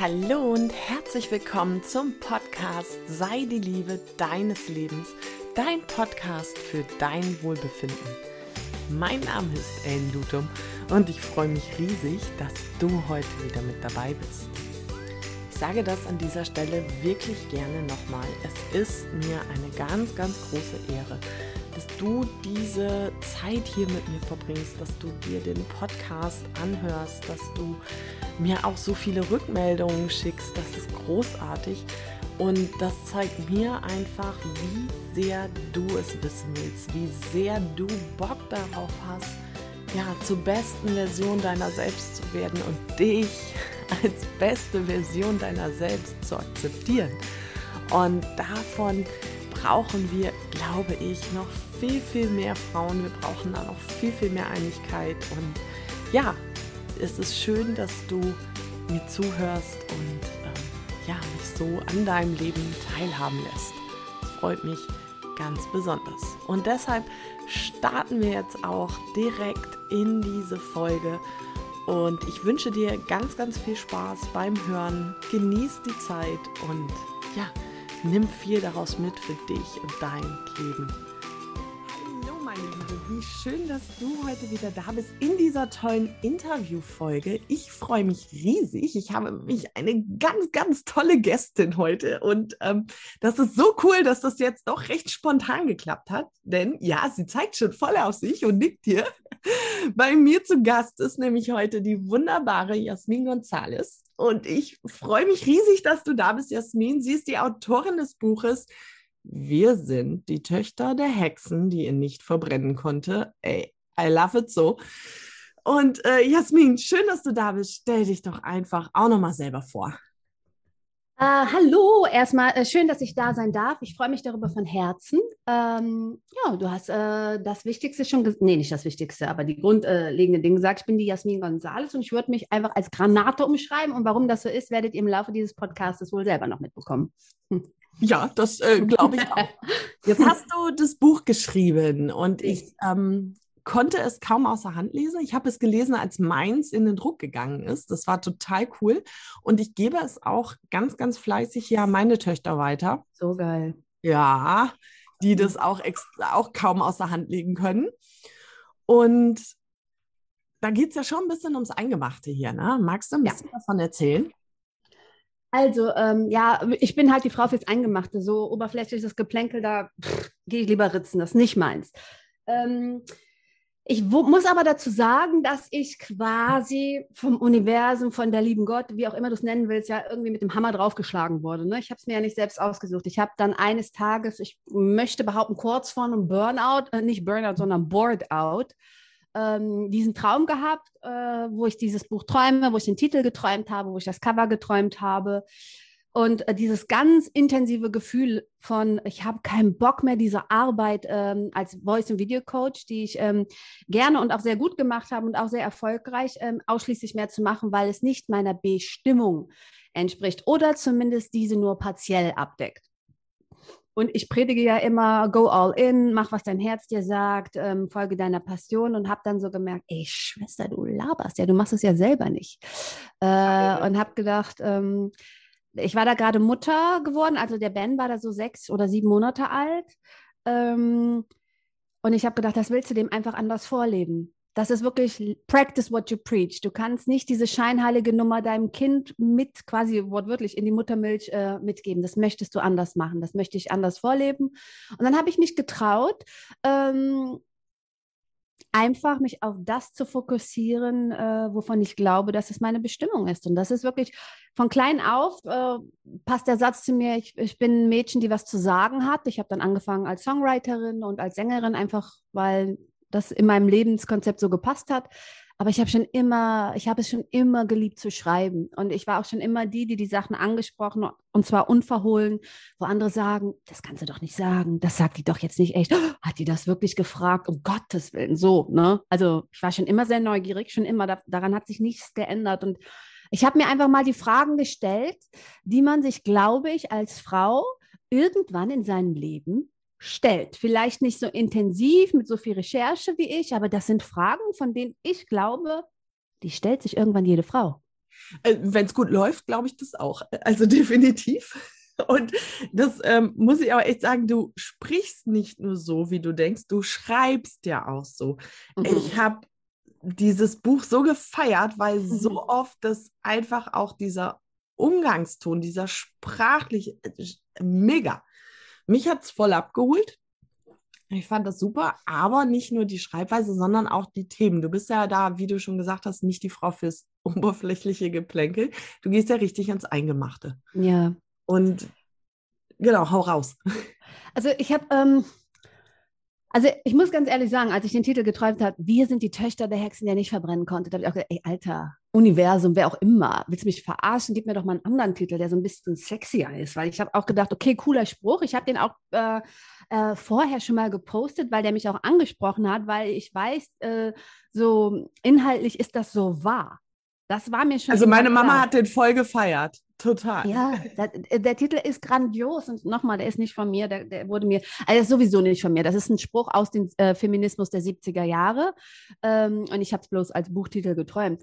Hallo und herzlich willkommen zum Podcast Sei die Liebe deines Lebens, dein Podcast für dein Wohlbefinden. Mein Name ist Ellen Lutum und ich freue mich riesig, dass du heute wieder mit dabei bist. Ich sage das an dieser Stelle wirklich gerne nochmal. Es ist mir eine ganz, ganz große Ehre, dass du diese Zeit hier mit mir verbringst, dass du dir den Podcast anhörst, dass du mir auch so viele Rückmeldungen schickst. Das ist großartig. Und das zeigt mir einfach, wie sehr du es wissen willst, wie sehr du Bock darauf hast, ja, zur besten Version deiner selbst zu werden und dich als beste Version deiner selbst zu akzeptieren. Und davon brauchen wir, glaube ich, noch viel, viel mehr Frauen. Wir brauchen da noch viel, viel mehr Einigkeit. Und ja, es ist schön, dass du mir zuhörst und ähm, ja, mich so an deinem Leben teilhaben lässt. Freut mich ganz besonders. Und deshalb starten wir jetzt auch direkt in diese Folge. Und ich wünsche dir ganz, ganz viel Spaß beim Hören. Genieß die Zeit und ja, nimm viel daraus mit für dich und dein Leben wie schön, dass du heute wieder da bist in dieser tollen Interviewfolge. Ich freue mich riesig. Ich habe mich eine ganz, ganz tolle Gästin heute und ähm, das ist so cool, dass das jetzt doch recht spontan geklappt hat. Denn ja, sie zeigt schon voll auf sich und nickt hier. Bei mir zu Gast ist nämlich heute die wunderbare Jasmin Gonzales und ich freue mich riesig, dass du da bist, Jasmin. Sie ist die Autorin des Buches wir sind die Töchter der Hexen, die ihn nicht verbrennen konnte. Ey, I love it so. Und äh, Jasmin, schön, dass du da bist. Stell dich doch einfach auch nochmal selber vor. Uh, hallo, erstmal äh, schön, dass ich da sein darf. Ich freue mich darüber von Herzen. Ähm, ja, du hast äh, das Wichtigste schon gesagt. Nee, nicht das Wichtigste, aber die grundlegenden Dinge gesagt. Ich bin die Jasmin Gonzales und ich würde mich einfach als Granate umschreiben. Und warum das so ist, werdet ihr im Laufe dieses Podcasts wohl selber noch mitbekommen. Hm. Ja, das äh, glaube ich auch. Jetzt hast du das Buch geschrieben und ich ähm, konnte es kaum außer Hand lesen. Ich habe es gelesen, als meins in den Druck gegangen ist. Das war total cool. Und ich gebe es auch ganz, ganz fleißig ja meine Töchter weiter. So geil. Ja, die das auch, auch kaum außer Hand legen können. Und da geht es ja schon ein bisschen ums Eingemachte hier. Ne? Magst du ein bisschen ja. davon erzählen? Also, ähm, ja, ich bin halt die Frau fürs Eingemachte. So oberflächliches Geplänkel, da gehe ich lieber ritzen, das ist nicht meins. Ähm, ich muss aber dazu sagen, dass ich quasi vom Universum, von der lieben Gott, wie auch immer du es nennen willst, ja irgendwie mit dem Hammer draufgeschlagen wurde. Ne? Ich habe es mir ja nicht selbst ausgesucht. Ich habe dann eines Tages, ich möchte behaupten, kurz vor einem Burnout, äh, nicht Burnout, sondern Boardout, ähm, diesen Traum gehabt, äh, wo ich dieses Buch träume, wo ich den Titel geträumt habe, wo ich das Cover geträumt habe. Und äh, dieses ganz intensive Gefühl von, ich habe keinen Bock mehr, diese Arbeit ähm, als Voice- und Video-Coach, die ich ähm, gerne und auch sehr gut gemacht habe und auch sehr erfolgreich, ähm, ausschließlich mehr zu machen, weil es nicht meiner Bestimmung entspricht oder zumindest diese nur partiell abdeckt. Und ich predige ja immer, go all in, mach, was dein Herz dir sagt, ähm, folge deiner Passion und habe dann so gemerkt, ey, Schwester, du laberst ja, du machst es ja selber nicht. Äh, und habe gedacht, ähm, ich war da gerade Mutter geworden, also der Ben war da so sechs oder sieben Monate alt. Ähm, und ich habe gedacht, das willst du dem einfach anders vorleben. Das ist wirklich practice what you preach. Du kannst nicht diese scheinheilige Nummer deinem Kind mit quasi wortwörtlich in die Muttermilch äh, mitgeben. Das möchtest du anders machen. Das möchte ich anders vorleben. Und dann habe ich mich getraut, ähm, einfach mich auf das zu fokussieren, äh, wovon ich glaube, dass es meine Bestimmung ist. Und das ist wirklich von klein auf, äh, passt der Satz zu mir, ich, ich, bin ein Mädchen, die was zu sagen hat. Ich habe dann angefangen als Songwriterin und als Sängerin, einfach weil das in meinem Lebenskonzept so gepasst hat. Aber ich habe schon immer, ich habe es schon immer geliebt zu schreiben. Und ich war auch schon immer die, die die Sachen angesprochen und zwar unverhohlen, wo andere sagen, das kannst du doch nicht sagen, das sagt die doch jetzt nicht echt. Hat die das wirklich gefragt? Um Gottes Willen, so, ne? Also ich war schon immer sehr neugierig, schon immer, da, daran hat sich nichts geändert. Und ich habe mir einfach mal die Fragen gestellt, die man sich, glaube ich, als Frau irgendwann in seinem Leben stellt. Vielleicht nicht so intensiv mit so viel Recherche wie ich, aber das sind Fragen, von denen ich glaube, die stellt sich irgendwann jede Frau. Äh, Wenn es gut läuft, glaube ich das auch. Also definitiv. Und das ähm, muss ich aber echt sagen, du sprichst nicht nur so, wie du denkst, du schreibst ja auch so. Mhm. Ich habe dieses Buch so gefeiert, weil mhm. so oft das einfach auch dieser Umgangston, dieser sprachliche, äh, mega. Mich hat es voll abgeholt. Ich fand das super, aber nicht nur die Schreibweise, sondern auch die Themen. Du bist ja da, wie du schon gesagt hast, nicht die Frau fürs oberflächliche Geplänkel. Du gehst ja richtig ins Eingemachte. Ja. Und genau, hau raus. Also ich habe, ähm, also ich muss ganz ehrlich sagen, als ich den Titel geträumt habe, wir sind die Töchter der Hexen, der nicht verbrennen konnte, da habe ich auch gedacht, ey, Alter, Universum, wer auch immer, willst du mich verarschen? Gib mir doch mal einen anderen Titel, der so ein bisschen sexier ist, weil ich habe auch gedacht, okay, cooler Spruch. Ich habe den auch äh, äh, vorher schon mal gepostet, weil der mich auch angesprochen hat, weil ich weiß, äh, so inhaltlich ist das so wahr. Das war mir schon. Also meine Mama klar. hat den voll gefeiert. Total. Ja, der, der, Titel ist grandios und nochmal, der ist nicht von mir, der, der wurde mir, also ist sowieso nicht von mir. Das ist ein Spruch aus dem äh, Feminismus der 70er Jahre ähm, und ich habe es bloß als Buchtitel geträumt.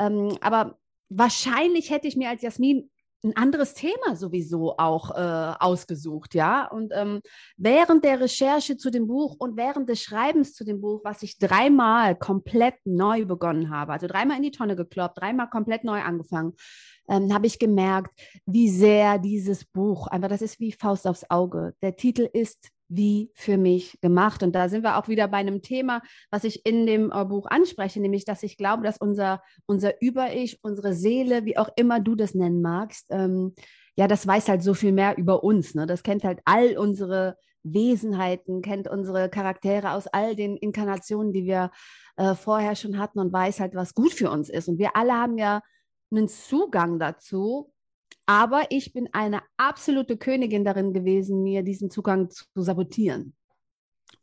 Ähm, aber wahrscheinlich hätte ich mir als Jasmin ein anderes Thema sowieso auch äh, ausgesucht, ja. Und ähm, während der Recherche zu dem Buch und während des Schreibens zu dem Buch, was ich dreimal komplett neu begonnen habe, also dreimal in die Tonne gekloppt, dreimal komplett neu angefangen, ähm, habe ich gemerkt, wie sehr dieses Buch, einfach das ist wie Faust aufs Auge. Der Titel ist wie für mich gemacht. Und da sind wir auch wieder bei einem Thema, was ich in dem äh, Buch anspreche, nämlich, dass ich glaube, dass unser, unser Über-Ich, unsere Seele, wie auch immer du das nennen magst, ähm, ja, das weiß halt so viel mehr über uns. Ne? Das kennt halt all unsere Wesenheiten, kennt unsere Charaktere aus all den Inkarnationen, die wir äh, vorher schon hatten und weiß halt, was gut für uns ist. Und wir alle haben ja einen Zugang dazu, aber ich bin eine absolute Königin darin gewesen, mir diesen Zugang zu sabotieren.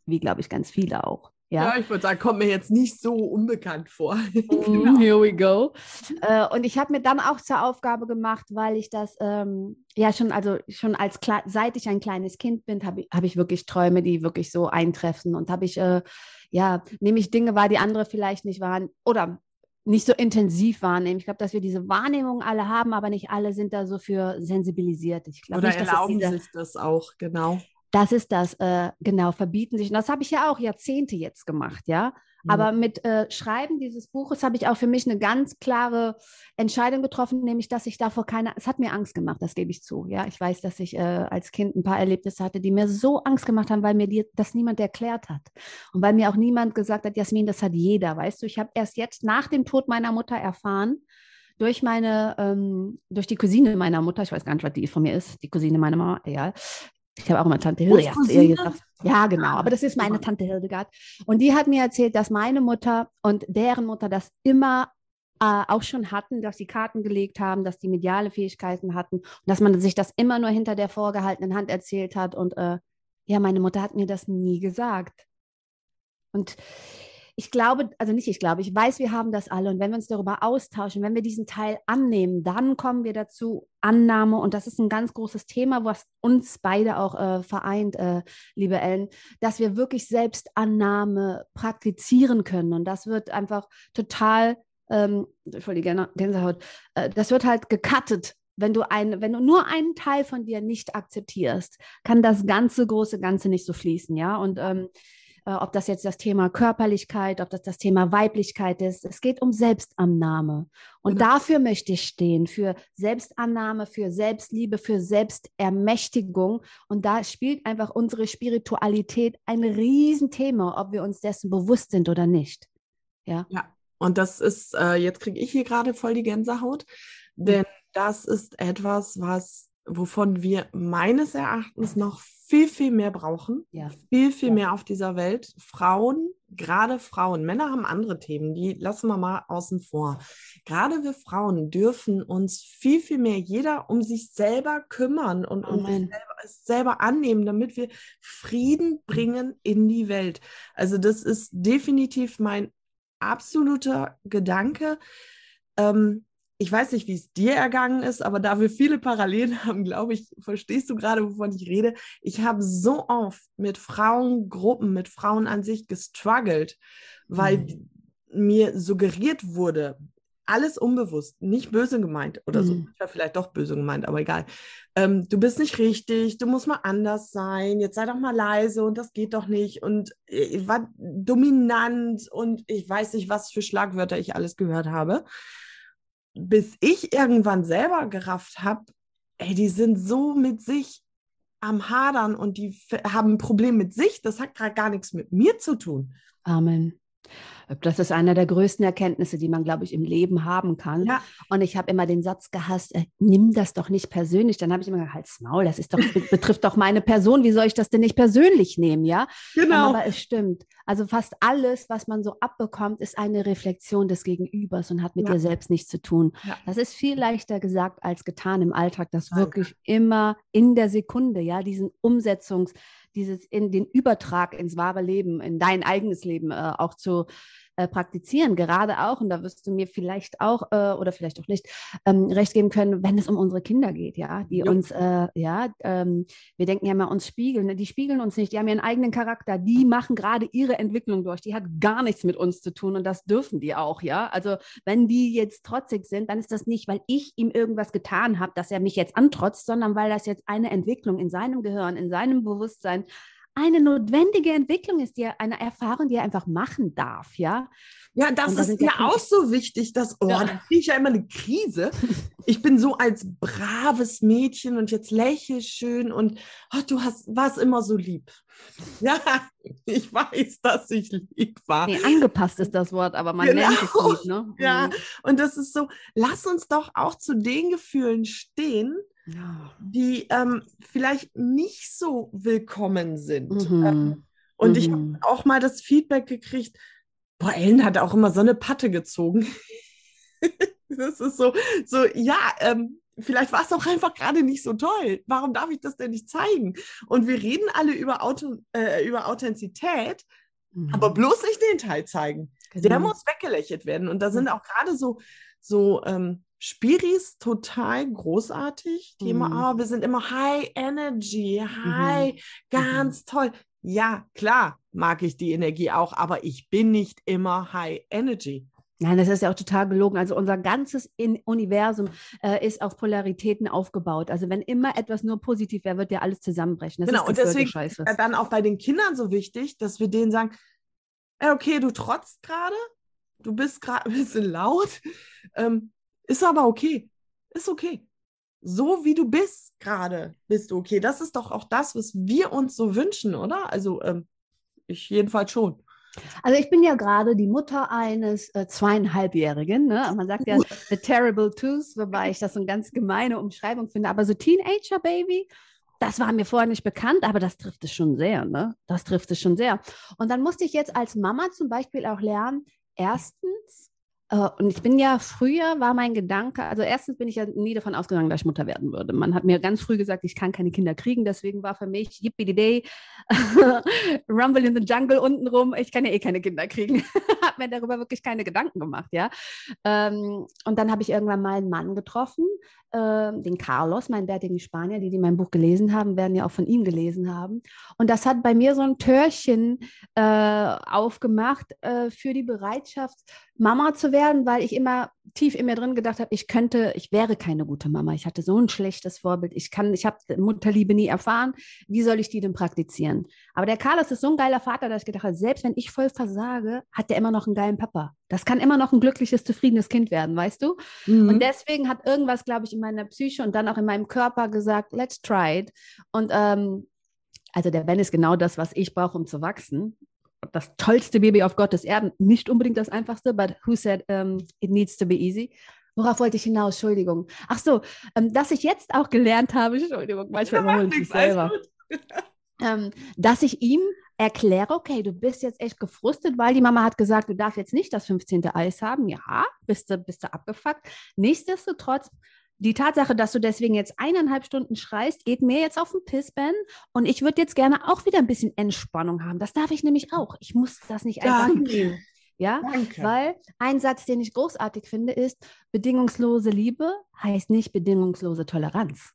Wie, glaube ich, ganz viele auch. Ja, ja ich würde sagen, kommt mir jetzt nicht so unbekannt vor. Mm, genau. Here we go. Äh, und ich habe mir dann auch zur Aufgabe gemacht, weil ich das ähm, ja schon, also schon als seit ich ein kleines Kind bin, habe ich, hab ich wirklich Träume, die wirklich so eintreffen. Und habe ich, äh, ja, nehme ich Dinge wahr, die andere vielleicht nicht waren. Oder nicht so intensiv wahrnehmen. Ich glaube, dass wir diese Wahrnehmung alle haben, aber nicht alle sind da so für sensibilisiert. Ich glaub, Oder nicht, erlauben diese, sich das auch, genau. Das ist das, äh, genau, verbieten sich. Und das habe ich ja auch Jahrzehnte jetzt gemacht, ja. Mhm. Aber mit äh, Schreiben dieses Buches habe ich auch für mich eine ganz klare Entscheidung getroffen, nämlich, dass ich davor keine, es hat mir Angst gemacht, das gebe ich zu. Ja, ich weiß, dass ich äh, als Kind ein paar Erlebnisse hatte, die mir so Angst gemacht haben, weil mir die, das niemand erklärt hat. Und weil mir auch niemand gesagt hat, Jasmin, das hat jeder, weißt du. Ich habe erst jetzt nach dem Tod meiner Mutter erfahren, durch meine, ähm, durch die Cousine meiner Mutter, ich weiß gar nicht, was die von mir ist, die Cousine meiner Mama, egal, ich habe auch immer Tante Hildegard Ja, genau. Aber das ist meine Tante Hildegard. Und die hat mir erzählt, dass meine Mutter und deren Mutter das immer äh, auch schon hatten, dass sie Karten gelegt haben, dass die mediale Fähigkeiten hatten und dass man sich das immer nur hinter der vorgehaltenen Hand erzählt hat. Und äh, ja, meine Mutter hat mir das nie gesagt. Und ich glaube, also nicht ich glaube, ich weiß, wir haben das alle. Und wenn wir uns darüber austauschen, wenn wir diesen Teil annehmen, dann kommen wir dazu, Annahme. Und das ist ein ganz großes Thema, was uns beide auch äh, vereint, äh, liebe Ellen, dass wir wirklich Selbstannahme praktizieren können. Und das wird einfach total, ähm, die Gänsehaut, äh, das wird halt gecuttet wenn du, ein, wenn du nur einen Teil von dir nicht akzeptierst, kann das ganze große Ganze nicht so fließen, ja. Und ähm, äh, ob das jetzt das Thema Körperlichkeit, ob das das Thema Weiblichkeit ist. Es geht um Selbstannahme. Und mhm. dafür möchte ich stehen, für Selbstannahme, für Selbstliebe, für Selbstermächtigung. Und da spielt einfach unsere Spiritualität ein Riesenthema, ob wir uns dessen bewusst sind oder nicht. Ja. Ja. Und das ist, äh, jetzt kriege ich hier gerade voll die Gänsehaut, denn das ist etwas, was wovon wir meines Erachtens noch viel, viel mehr brauchen. Ja. Viel, viel ja. mehr auf dieser Welt. Frauen, gerade Frauen, Männer haben andere Themen, die lassen wir mal außen vor. Gerade wir Frauen dürfen uns viel, viel mehr jeder um sich selber kümmern und uns selber, selber annehmen, damit wir Frieden bringen in die Welt. Also das ist definitiv mein absoluter Gedanke. Ähm, ich weiß nicht, wie es dir ergangen ist, aber da wir viele Parallelen haben, glaube ich, verstehst du gerade, wovon ich rede. Ich habe so oft mit Frauengruppen, mit Frauen an sich gestruggelt, weil mhm. mir suggeriert wurde, alles unbewusst, nicht böse gemeint oder so. Mhm. Vielleicht doch böse gemeint, aber egal. Ähm, du bist nicht richtig, du musst mal anders sein, jetzt sei doch mal leise und das geht doch nicht. Und ich war dominant und ich weiß nicht, was für Schlagwörter ich alles gehört habe. Bis ich irgendwann selber gerafft habe, ey, die sind so mit sich am Hadern und die haben ein Problem mit sich. Das hat gerade gar nichts mit mir zu tun. Amen. Das ist einer der größten Erkenntnisse, die man, glaube ich, im Leben haben kann. Ja. Und ich habe immer den Satz gehasst, äh, nimm das doch nicht persönlich. Dann habe ich immer gesagt, halt's Maul, das ist doch, betrifft doch meine Person. Wie soll ich das denn nicht persönlich nehmen, ja? Genau. Aber es stimmt. Also fast alles, was man so abbekommt, ist eine Reflexion des Gegenübers und hat mit Ja. dir selbst nichts zu tun. Ja. Das ist viel leichter gesagt als getan im Alltag, das Danke. wirklich immer in der Sekunde, ja, diesen Umsetzungs, dieses in den Übertrag ins wahre Leben, in dein eigenes Leben äh, auch zu äh, praktizieren, gerade auch, und da wirst du mir vielleicht auch äh, oder vielleicht auch nicht ähm, recht geben können, wenn es um unsere Kinder geht, ja, die Jo. uns, äh, ja, ähm, wir denken ja immer, uns spiegeln, ne? die spiegeln uns nicht, die haben ihren eigenen Charakter, die machen gerade ihre Entwicklung durch, die hat gar nichts mit uns zu tun und das dürfen die auch, ja, also wenn die jetzt trotzig sind, dann ist das nicht, weil ich ihm irgendwas getan habe, dass er mich jetzt antrotzt, sondern weil das jetzt eine Entwicklung in seinem Gehirn, in seinem Bewusstsein eine notwendige Entwicklung ist, die er, eine Erfahrung, die er einfach machen darf, ja. Ja, das ist mir ja auch so wichtig, dass, oh, Ja. da kriege ich ja immer eine Krise. Ich bin so als braves Mädchen und jetzt lächel schön und oh, du hast, warst immer so lieb. Ja, ich weiß, dass ich lieb war. Nee, angepasst ist das Wort, aber man Genau. nennt es lieb, ne? Ja, Mhm. und das ist so, lass uns doch auch zu den Gefühlen stehen, Ja. die ähm, vielleicht nicht so willkommen sind. Mhm. Ähm, und ich habe Mhm. auch mal das Feedback gekriegt, boah, Ellen hat auch immer so eine Patte gezogen. das ist so, so, ja, ähm, vielleicht war es auch einfach gerade nicht so toll. Warum darf ich das denn nicht zeigen? Und wir reden alle über, Auto, äh, über Authentizität, Mhm. aber bloß nicht den Teil zeigen. Der Genau. muss weggelächelt werden. Und da sind auch gerade so, so ähm, Spiris total großartig, die immer, Mhm. ah, wir sind immer High Energy, High, ganz toll. Ja, klar, mag ich die Energie auch, aber ich bin nicht immer High Energy. Nein, das ist ja auch total gelogen. Also unser ganzes In Universum äh, ist auf Polaritäten aufgebaut. Also wenn immer etwas nur positiv wäre, wird ja alles zusammenbrechen. Das Genau, ist und deswegen Scheiße. Ja, dann auch bei den Kindern so wichtig, dass wir denen sagen, okay, du trotzt gerade, du bist gerade ein bisschen laut, ähm, ist aber okay, ist okay. So wie du bist gerade, bist du okay. Das ist doch auch das, was wir uns so wünschen, oder? Also ähm, ich jedenfalls schon. Also ich bin ja gerade die Mutter eines äh, zweieinhalbjährigen. Ne? Man sagt ja the terrible twos, wobei ich das so eine ganz gemeine Umschreibung finde. Aber so Teenager Baby, das war mir vorher nicht bekannt, aber das trifft es schon sehr. Ne? Das trifft es schon sehr. Und dann musste ich jetzt als Mama zum Beispiel auch lernen, erstens, und ich bin ja früher, war mein Gedanke, also erstens bin ich ja nie davon ausgegangen, dass ich Mutter werden würde. Man hat mir ganz früh gesagt, ich kann keine Kinder kriegen, deswegen war für mich yippie day Rumble in the Jungle untenrum, ich kann ja eh keine Kinder kriegen. habe mir darüber wirklich keine Gedanken gemacht, ja. Ähm, und dann habe ich irgendwann mal einen Mann getroffen, ähm, den Carlos, meinen bärtigen Spanier, die, die mein Buch gelesen haben, werden ja auch von ihm gelesen haben. Und das hat bei mir so ein Türchen äh, aufgemacht äh, für die Bereitschaft, Mama zu werden, weil ich immer tief in mir drin gedacht habe, ich könnte, ich wäre keine gute Mama. Ich hatte so ein schlechtes Vorbild. Ich kann, ich habe Mutterliebe nie erfahren. Wie soll ich die denn praktizieren? Aber der Carlos ist so ein geiler Vater, dass ich gedacht habe, selbst wenn ich voll versage, hat der immer noch einen geilen Papa. Das kann immer noch ein glückliches, zufriedenes Kind werden, weißt du? Mhm. Und deswegen hat irgendwas, glaube ich, in meiner Psyche und dann auch in meinem Körper gesagt, let's try it. Und ähm, also der Ben ist genau das, was ich brauche, um zu wachsen. Das tollste Baby auf Gottes Erden. Nicht unbedingt das einfachste, but who said um, it needs to be easy? Worauf wollte ich hinaus? Entschuldigung. Ach so, ähm, dass ich jetzt auch gelernt habe, Entschuldigung, manchmal Ja, überhole ich mich selber ähm, dass ich ihm erkläre, okay, du bist jetzt echt gefrustet, weil die Mama hat gesagt, du darfst jetzt nicht das 15. Eis haben. Ja, bist du, bist du abgefuckt. Nichtsdestotrotz, die Tatsache, dass du deswegen jetzt eineinhalb Stunden schreist, geht mir jetzt auf den Piss, Ben. Und ich würde jetzt gerne auch wieder ein bisschen Entspannung haben. Das darf ich nämlich auch. Ich muss das nicht einfach Danke. nehmen. Ja, Danke. weil ein Satz, den ich großartig finde, ist, bedingungslose Liebe heißt nicht bedingungslose Toleranz.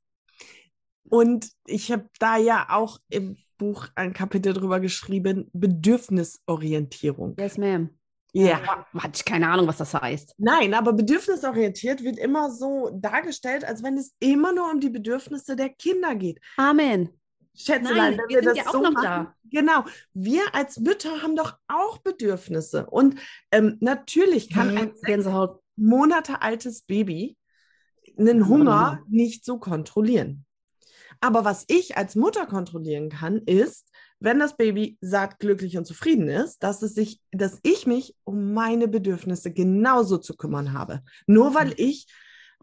Und ich habe da ja auch im Buch ein Kapitel drüber geschrieben, Bedürfnisorientierung. Yes, ma'am. Ja. Hatte ich keine Ahnung, was das heißt. Nein, aber bedürfnisorientiert wird immer so dargestellt, als wenn es immer nur um die Bedürfnisse der Kinder geht. Amen. Schätzelein, wenn wir, wir das ja so machen, da. genau. Wir als Mütter haben doch auch Bedürfnisse. Und ähm, natürlich kann mhm. ein Gänsehaut. Monate altes Baby einen Hunger nicht so kontrollieren. Aber was ich als Mutter kontrollieren kann, ist, wenn das Baby satt, glücklich und zufrieden ist, dass es sich, dass ich mich um meine Bedürfnisse genauso zu kümmern habe. Nur weil mhm. ich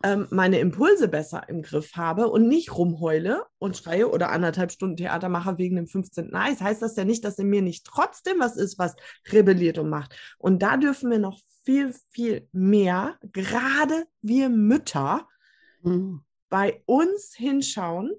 ähm, meine Impulse besser im Griff habe und nicht rumheule und schreie oder anderthalb Stunden Theater mache wegen dem 15. Eis, heißt das ja nicht, dass in mir nicht trotzdem was ist, was rebelliert und macht. Und da dürfen wir noch viel, viel mehr, gerade wir Mütter, mhm. bei uns hinschauen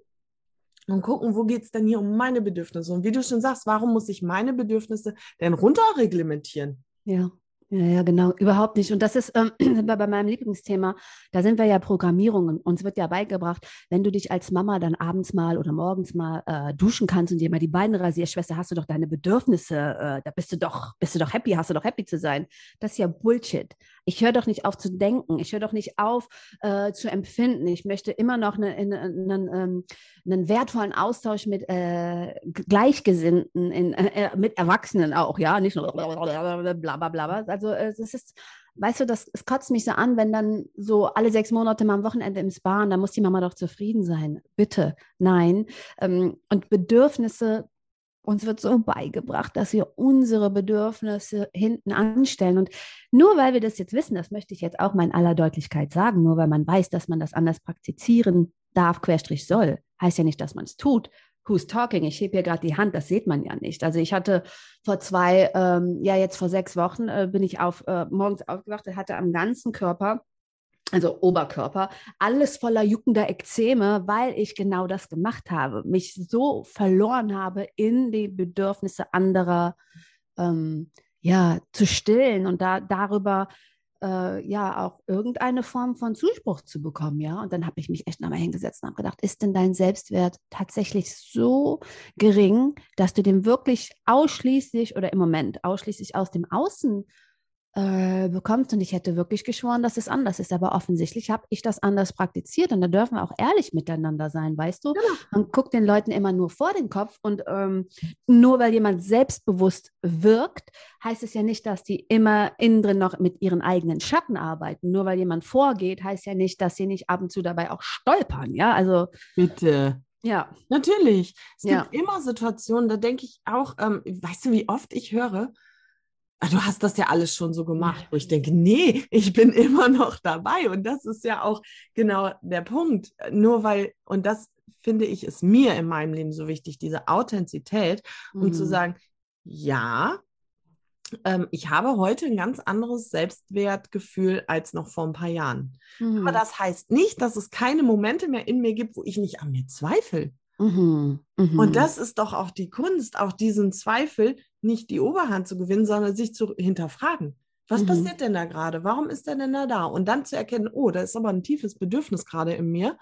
und gucken, wo geht es denn hier um meine Bedürfnisse? Und wie du schon sagst, warum muss ich meine Bedürfnisse denn runterreglementieren? Ja. Ja, ja, genau, überhaupt nicht. Und das ist ähm, bei meinem Lieblingsthema. Da sind wir ja Programmierungen. Uns wird ja beigebracht, wenn du dich als Mama dann abends mal oder morgens mal äh, duschen kannst und dir mal die Beine rasierst, Schwester, hast du doch deine Bedürfnisse. Äh, da bist du doch, bist du doch happy, hast du doch happy zu sein. Das ist ja Bullshit. Ich höre doch nicht auf zu denken. Ich höre doch nicht auf äh, zu empfinden. Ich möchte immer noch einen, einen, einen, einen wertvollen Austausch mit äh, Gleichgesinnten, in, äh, mit Erwachsenen auch, ja, nicht nur bla bla. Also es ist, weißt du, das, es kotzt mich so an, wenn dann so alle sechs Monate mal am Wochenende im Spa da muss die Mama doch zufrieden sein. Bitte, nein. Ähm, und Bedürfnisse uns wird so beigebracht, dass wir unsere Bedürfnisse hinten anstellen. Und nur weil wir das jetzt wissen, das möchte ich jetzt auch mal in aller Deutlichkeit sagen, nur weil man weiß, dass man das anders praktizieren darf, querstrich soll, heißt ja nicht, dass man es tut. Who's talking? Ich hebe hier gerade die Hand, das sieht man ja nicht. Also ich hatte vor zwei, ähm, ja jetzt vor sechs Wochen äh, bin ich auf, äh, morgens aufgewacht, hatte am ganzen Körper also Oberkörper, alles voller juckender Ekzeme, weil ich genau das gemacht habe, mich so verloren habe in die Bedürfnisse anderer, ähm, ja, zu stillen und da darüber äh, ja auch irgendeine Form von Zuspruch zu bekommen, ja. Und dann habe ich mich echt nochmal hingesetzt und habe gedacht, ist denn dein Selbstwert tatsächlich so gering, dass du den wirklich ausschließlich oder im Moment ausschließlich aus dem Außen äh, bekommst. Und ich hätte wirklich geschworen, dass es anders ist. Aber offensichtlich habe ich das anders praktiziert. Und da dürfen wir auch ehrlich miteinander sein, weißt du? Genau. Man guckt den Leuten immer nur vor den Kopf. Und ähm, nur weil jemand selbstbewusst wirkt, heißt es ja nicht, dass die immer innen drin noch mit ihren eigenen Schatten arbeiten. Nur weil jemand vorgeht, heißt ja nicht, dass sie nicht ab und zu dabei auch stolpern. Ja, also. Bitte. Ja. Natürlich. Es ja. gibt immer Situationen, da denke ich auch, ähm, weißt du, wie oft ich höre, du hast das ja alles schon so gemacht, wo ich denke, nee, ich bin immer noch dabei. Und das ist ja auch genau der Punkt. Nur weil, und das finde ich, ist mir in meinem Leben so wichtig, diese Authentizität, um mhm. zu sagen, ja, ähm, ich habe heute ein ganz anderes Selbstwertgefühl als noch vor ein paar Jahren. Mhm. Aber das heißt nicht, dass es keine Momente mehr in mir gibt, wo ich nicht an mir zweifle. Mhm. Und mhm. das ist doch auch die Kunst, auch diesen Zweifel nicht die Oberhand zu gewinnen, sondern sich zu hinterfragen. Was mhm. passiert denn da gerade? Warum ist der denn da da? Und dann zu erkennen, oh, da ist aber ein tiefes Bedürfnis gerade in mir.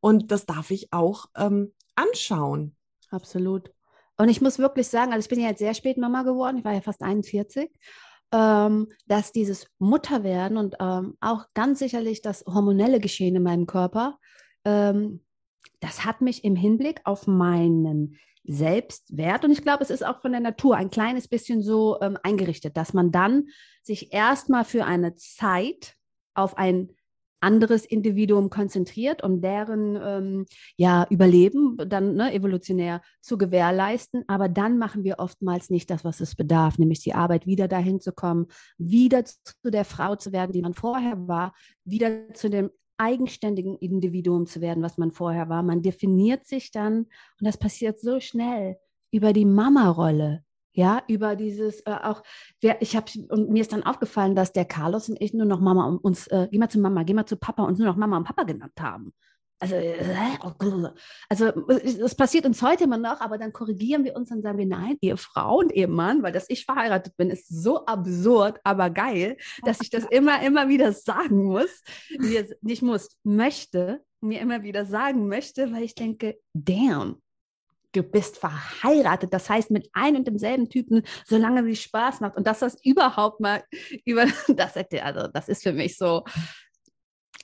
Und das darf ich auch ähm, anschauen. Absolut. Und ich muss wirklich sagen, also ich bin ja jetzt sehr spät Mama geworden, ich war ja fast 41, ähm, dass dieses Mutterwerden und ähm, auch ganz sicherlich das hormonelle Geschehen in meinem Körper ähm, das hat mich im Hinblick auf meinen Selbstwert und ich glaube, es ist auch von der Natur ein kleines bisschen so ähm, eingerichtet, dass man dann sich erstmal für eine Zeit auf ein anderes Individuum konzentriert, um deren ähm, ja, Überleben dann ne, evolutionär zu gewährleisten. Aber dann machen wir oftmals nicht das, was es bedarf, nämlich die Arbeit, wieder dahin zu kommen, wieder zu der Frau zu werden, die man vorher war, wieder zu dem eigenständigen Individuum zu werden, was man vorher war. Man definiert sich dann, und das passiert so schnell, über die Mama-Rolle. Ja, über dieses äh, auch, wer, ich habe, und mir ist dann aufgefallen, dass der Carlos und ich nur noch Mama und uns, äh, geh mal zu Mama, geh mal zu Papa, uns nur noch Mama und Papa genannt haben. Also, oh, also es passiert uns heute immer noch, aber dann korrigieren wir uns und sagen wir, nein, Ehefrau und Ehemann, weil dass ich verheiratet bin, ist so absurd, aber geil, dass ich das immer, immer wieder sagen muss, nicht muss, möchte, mir immer wieder sagen möchte, weil ich denke, damn, du bist verheiratet, das heißt mit einem und demselben Typen, solange es Spaß macht. Und dass das überhaupt mal über das also das ist für mich so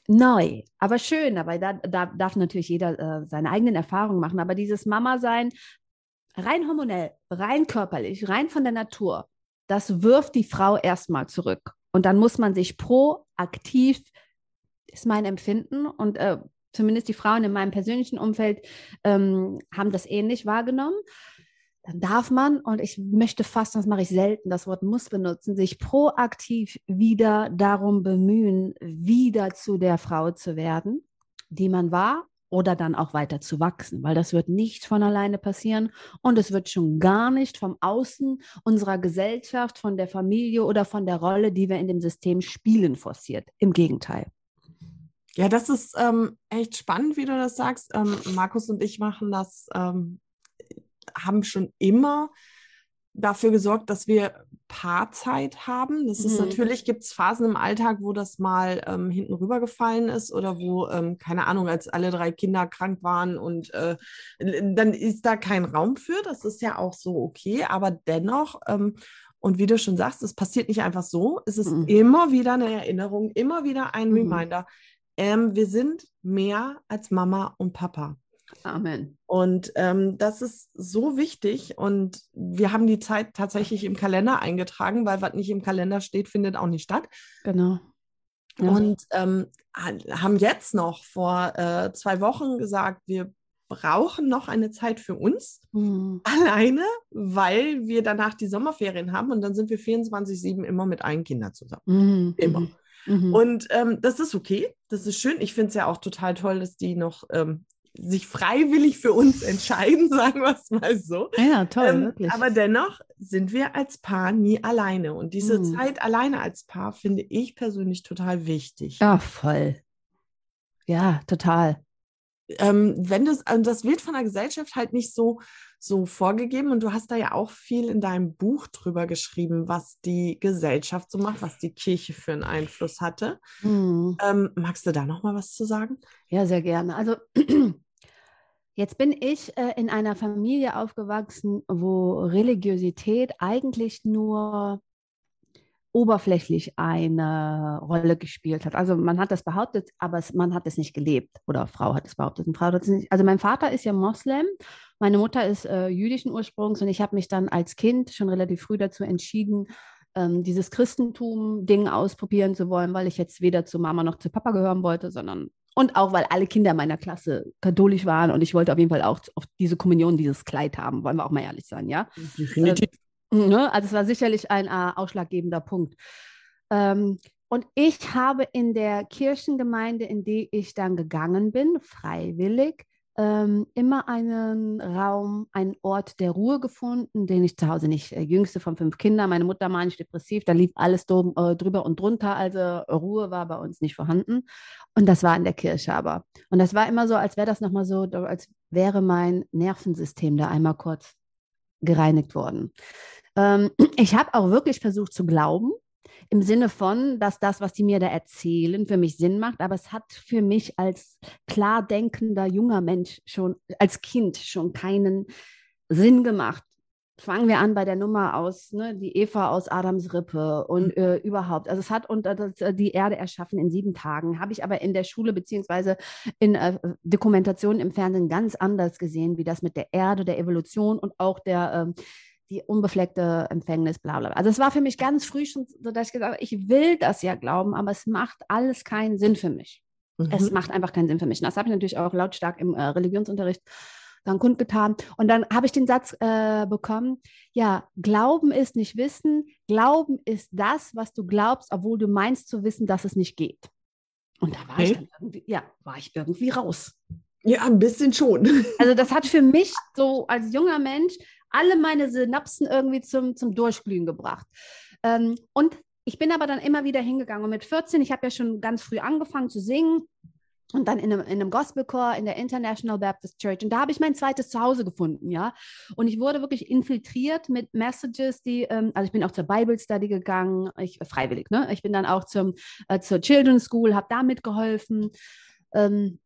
neu, aber schön, aber da, da darf natürlich jeder äh, seine eigenen Erfahrungen machen, aber dieses Mama sein rein hormonell, rein körperlich, rein von der Natur, das wirft die Frau erstmal zurück und dann muss man sich proaktiv ist mein Empfinden und äh, zumindest die Frauen in meinem persönlichen Umfeld ähm, haben das ähnlich wahrgenommen. Dann darf man, und ich möchte fast, das mache ich selten, das Wort muss benutzen, sich proaktiv wieder darum bemühen, wieder zu der Frau zu werden, die man war oder dann auch weiter zu wachsen, weil das wird nicht von alleine passieren und es wird schon gar nicht vom Außen unserer Gesellschaft, von der Familie oder von der Rolle, die wir in dem System spielen, forciert. Im Gegenteil. Ja, das ist ähm, echt spannend, wie du das sagst. Ähm, Markus und ich machen das, ähm, haben schon immer dafür gesorgt, dass wir Paarzeit haben. Das ist mhm. natürlich, gibt es Phasen im Alltag, wo das mal ähm, hinten rübergefallen ist oder wo, ähm, keine Ahnung, als alle drei Kinder krank waren und äh, dann ist da kein Raum für. Das ist ja auch so okay, aber dennoch ähm, und wie du schon sagst, es passiert nicht einfach so. Es ist mhm. immer wieder eine Erinnerung, immer wieder ein mhm. Reminder ähm, wir sind mehr als Mama und Papa. Amen. Und ähm, das ist so wichtig und wir haben die Zeit tatsächlich im Kalender eingetragen, weil was nicht im Kalender steht, findet auch nicht statt. Genau. Ja. Und ähm, haben jetzt noch vor äh, zwei Wochen gesagt, wir brauchen noch eine Zeit für uns mhm. alleine, weil wir danach die Sommerferien haben und dann sind wir 24-7 immer mit allen Kindern zusammen. Mhm. Immer. Mhm. Mhm. Und ähm, das ist okay, das ist schön. Ich finde es ja auch total toll, dass die noch ähm, sich freiwillig für uns entscheiden, sagen wir es mal so. Ja, toll, ähm, wirklich. Aber dennoch sind wir als Paar nie alleine. Und diese mhm. Zeit alleine als Paar finde ich persönlich total wichtig. Ja, voll. Ja, total ähm, wenn das, also das wird von der Gesellschaft halt nicht so, so vorgegeben und du hast da ja auch viel in deinem Buch drüber geschrieben, was die Gesellschaft so macht, was die Kirche für einen Einfluss hatte. Hm. Ähm, magst du da noch mal was zu sagen? Ja, sehr gerne. Also jetzt bin ich äh, in einer Familie aufgewachsen, wo Religiosität eigentlich nur oberflächlich eine Rolle gespielt hat. Also man hat das behauptet, aber es, man hat es nicht gelebt. Oder Frau hat es behauptet und Frau hat es nicht. Also mein Vater ist ja Moslem, meine Mutter ist äh, jüdischen Ursprungs und ich habe mich dann als Kind schon relativ früh dazu entschieden, ähm, dieses Christentum-Ding ausprobieren zu wollen, weil ich jetzt weder zu Mama noch zu Papa gehören wollte, sondern und auch weil alle Kinder meiner Klasse katholisch waren und ich wollte auf jeden Fall auch auf diese Kommunion dieses Kleid haben, wollen wir auch mal ehrlich sein, ja? Definitiv. Äh, Ne? Also es war sicherlich ein äh, ausschlaggebender Punkt. Ähm, und ich habe in der Kirchengemeinde, in die ich dann gegangen bin, freiwillig, ähm, immer einen Raum, einen Ort der Ruhe gefunden, den ich zu Hause nicht, äh, jüngste von fünf Kindern, meine Mutter manisch depressiv, da lief alles drum, äh, drüber und drunter, also Ruhe war bei uns nicht vorhanden. Und das war in der Kirche aber. Und das war immer so, als wäre das nochmal so, als wäre mein Nervensystem da einmal kurz gereinigt worden. Ähm, ich habe auch wirklich versucht zu glauben, im Sinne von, dass das, was die mir da erzählen, für mich Sinn macht, aber es hat für mich als klar denkender junger Mensch schon, als Kind schon keinen Sinn gemacht. Fangen wir an bei der Nummer aus, ne, die Eva aus Adams Rippe und mhm. äh, überhaupt. Also es hat unter das, äh, die Erde erschaffen in sieben Tagen. Habe ich aber in der Schule beziehungsweise in äh, Dokumentationen im Fernsehen ganz anders gesehen, wie das mit der Erde, der Evolution und auch der äh, die unbefleckte Empfängnis, bla bla. Also es war für mich ganz früh schon so, dass ich gesagt habe, ich will das ja glauben, aber es macht alles keinen Sinn für mich. Mhm. Es macht einfach keinen Sinn für mich. Und das habe ich natürlich auch lautstark im äh, Religionsunterricht dann kundgetan. Und dann habe ich den Satz äh, bekommen, ja, Glauben ist nicht Wissen, Glauben ist das, was du glaubst, obwohl du meinst zu wissen, dass es nicht geht. Und da war okay. ich dann irgendwie, ja, war ich irgendwie raus. Ja, ein bisschen schon. Also das hat für mich so als junger Mensch alle meine Synapsen irgendwie zum, zum Durchglühen gebracht. Ähm, und ich bin aber dann immer wieder hingegangen. Und mit 14, ich habe ja schon ganz früh angefangen zu singen und dann in einem, in einem Gospelchor in der International Baptist Church. Und da habe ich mein zweites Zuhause gefunden, ja. Und ich wurde wirklich infiltriert mit Messages, die, ähm, also ich bin auch zur Bible Study gegangen, ich, äh, freiwillig, ne? Ich bin dann auch zum, äh, zur Children's School, habe da mitgeholfen. Ähm,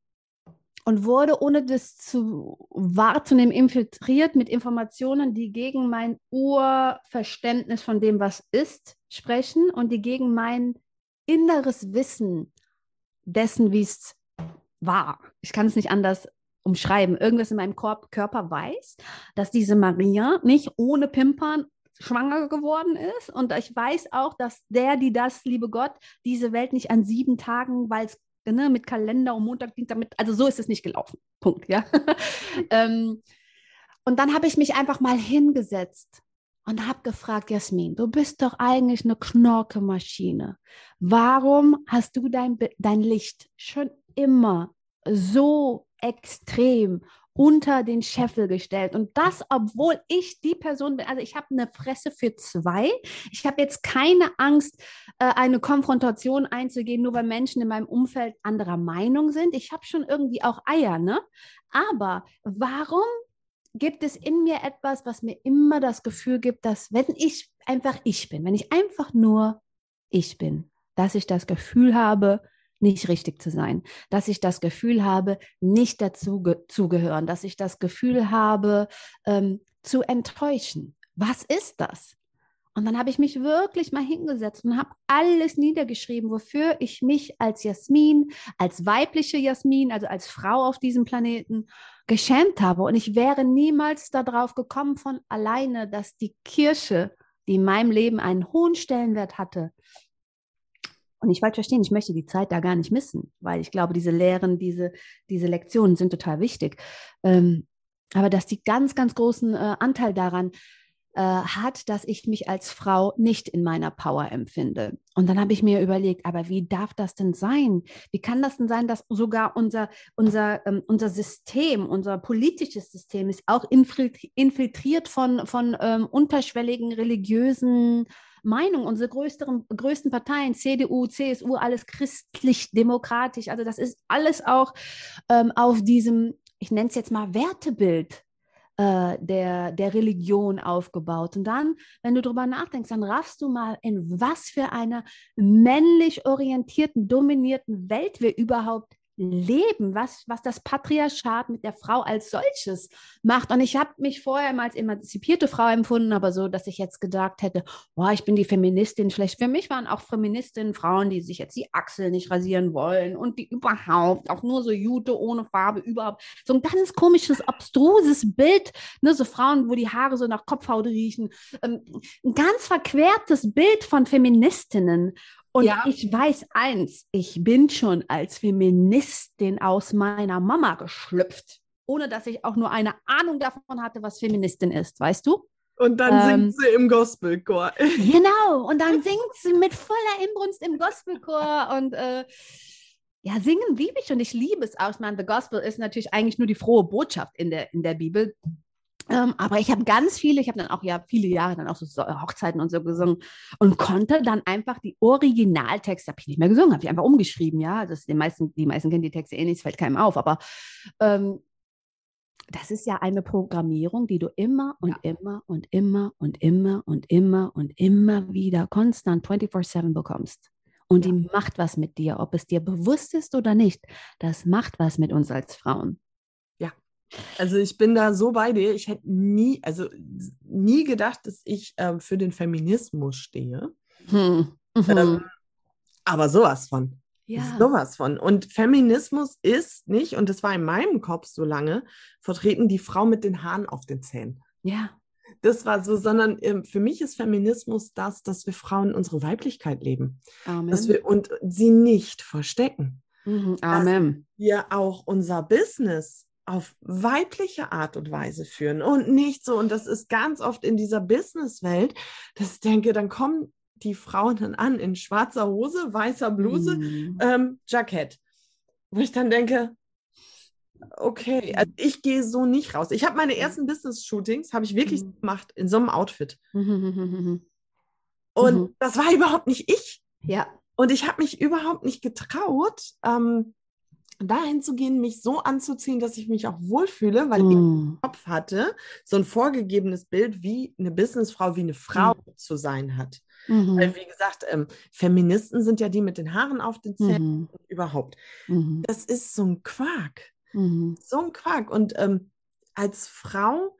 und wurde, ohne das zu wahrzunehmen, infiltriert mit Informationen, die gegen mein Urverständnis von dem, was ist, sprechen und die gegen mein inneres Wissen dessen, wie es war. Ich kann es nicht anders umschreiben. Irgendwas in meinem Körper weiß, dass diese Maria nicht ohne Pimpern schwanger geworden ist. Und ich weiß auch, dass der, die das, liebe Gott, diese Welt nicht an sieben Tagen, weil es ne, mit Kalender und Montag, Dienstag, mit, also so ist es nicht gelaufen. Punkt, ja. ähm, und dann habe ich mich einfach mal hingesetzt und habe gefragt, Jasmin, du bist doch eigentlich eine Knorkemaschine. Warum hast du dein, dein Licht schon immer so extrem unter den Scheffel gestellt. Und das, obwohl ich die Person bin, also ich habe eine Fresse für zwei. Ich habe jetzt keine Angst, äh, eine Konfrontation einzugehen, nur weil Menschen in meinem Umfeld anderer Meinung sind. Ich habe schon irgendwie auch Eier, ne? Aber warum gibt es in mir etwas, was mir immer das Gefühl gibt, dass wenn ich einfach ich bin, wenn ich einfach nur ich bin, dass ich das Gefühl habe, nicht richtig zu sein, dass ich das Gefühl habe, nicht dazu zu gehören, dass ich das Gefühl habe, ähm, zu enttäuschen. Was ist das? Und dann habe ich mich wirklich mal hingesetzt und habe alles niedergeschrieben, wofür ich mich als Jasmin, als weibliche Jasmin, also als Frau auf diesem Planeten geschämt habe. Und ich wäre niemals darauf gekommen von alleine, dass die Kirche, die in meinem Leben einen hohen Stellenwert hatte, und ich wollte verstehen, ich möchte die Zeit da gar nicht missen, weil ich glaube, diese Lehren, diese, diese Lektionen sind total wichtig. Ähm, aber dass die ganz, ganz großen äh, Anteil daran äh, hat, dass ich mich als Frau nicht in meiner Power empfinde. Und dann habe ich mir überlegt, aber wie darf das denn sein? Wie kann das denn sein, dass sogar unser, unser, ähm, unser System, unser politisches System ist auch infiltriert von, von ähm, unterschwelligen religiösen Meinung. Unsere größten, größten Parteien, CDU, CSU, alles christlich-demokratisch. Also das ist alles auch ähm, auf diesem, ich nenne es jetzt mal Wertebild äh, der, der Religion aufgebaut. Und dann, wenn du darüber nachdenkst, dann raffst du mal, in was für einer männlich orientierten, dominierten Welt wir überhaupt leben, was, was das Patriarchat mit der Frau als solches macht. Und ich habe mich vorher immer als emanzipierte Frau empfunden, aber so, dass ich jetzt gedacht hätte, oh, ich bin die Feministin schlecht. Für mich waren auch Feministinnen Frauen, die sich jetzt die Achsel nicht rasieren wollen und die überhaupt auch nur so Jute ohne Farbe überhaupt. So ein ganz komisches, abstruses Bild, ne, so Frauen, wo die Haare so nach Kopfhaut riechen. Ähm, ein ganz verquertes Bild von Feministinnen. Und ja. ich weiß eins, ich bin schon als Feministin aus meiner Mama geschlüpft, ohne dass ich auch nur eine Ahnung davon hatte, was Feministin ist, weißt du? Und dann ähm, singt sie im Gospelchor. Genau, und dann singt sie mit voller Inbrunst im Gospelchor und äh, ja, singen liebe ich und ich liebe es auch. Ich meine, The Gospel ist natürlich eigentlich nur die frohe Botschaft in der, in der Bibel. Ähm, aber ich habe ganz viele, ich habe dann auch ja viele Jahre dann auch so Hochzeiten und so gesungen und konnte dann einfach die Originaltexte, habe ich nicht mehr gesungen, habe ich einfach umgeschrieben, ja. Das die meisten, die meisten kennen die Texte eh nicht, es fällt keinem auf, aber ähm, das ist ja eine Programmierung, die du immer und ja. immer und immer und immer und immer und immer wieder konstant 24-7 bekommst. Und ja. die macht was mit dir, ob es dir bewusst ist oder nicht. Das macht was mit uns als Frauen. Also ich bin da so bei dir. Ich hätte nie, also nie gedacht, dass ich ähm, für den Feminismus stehe. Hm. Mhm. Ähm, aber sowas von. Ja. Sowas von. Und Feminismus ist nicht, und das war in meinem Kopf so lange, vertreten die Frau mit den Haaren auf den Zähnen. Ja. Das war so, sondern ähm, für mich ist Feminismus das, dass wir Frauen unsere Weiblichkeit leben. Amen. Dass wir und sie nicht verstecken. Mhm. Amen. Dass wir auch unser Business auf weibliche Art und Weise führen und nicht so. Und das ist ganz oft in dieser Businesswelt, dass ich denke, dann kommen die Frauen dann an in schwarzer Hose, weißer Bluse, mhm. ähm, Jackett. Wo ich dann denke, okay, also ich gehe so nicht raus. Ich habe meine ersten Business-Shootings, habe ich wirklich mhm. gemacht, in so einem Outfit. Und mhm. das war überhaupt nicht ich. Ja. Und ich habe mich überhaupt nicht getraut, ähm, dahin zu gehen, mich so anzuziehen, dass ich mich auch wohlfühle, weil mm. ich im Kopf hatte, so ein vorgegebenes Bild, wie eine Businessfrau, wie eine Frau mm. zu sein hat. Mhm. Weil, wie gesagt, ähm, Feministen sind ja die mit den Haaren auf den Zähnen mhm. überhaupt. Mhm. Das ist so ein Quark. Mhm. So ein Quark. Und ähm, als Frau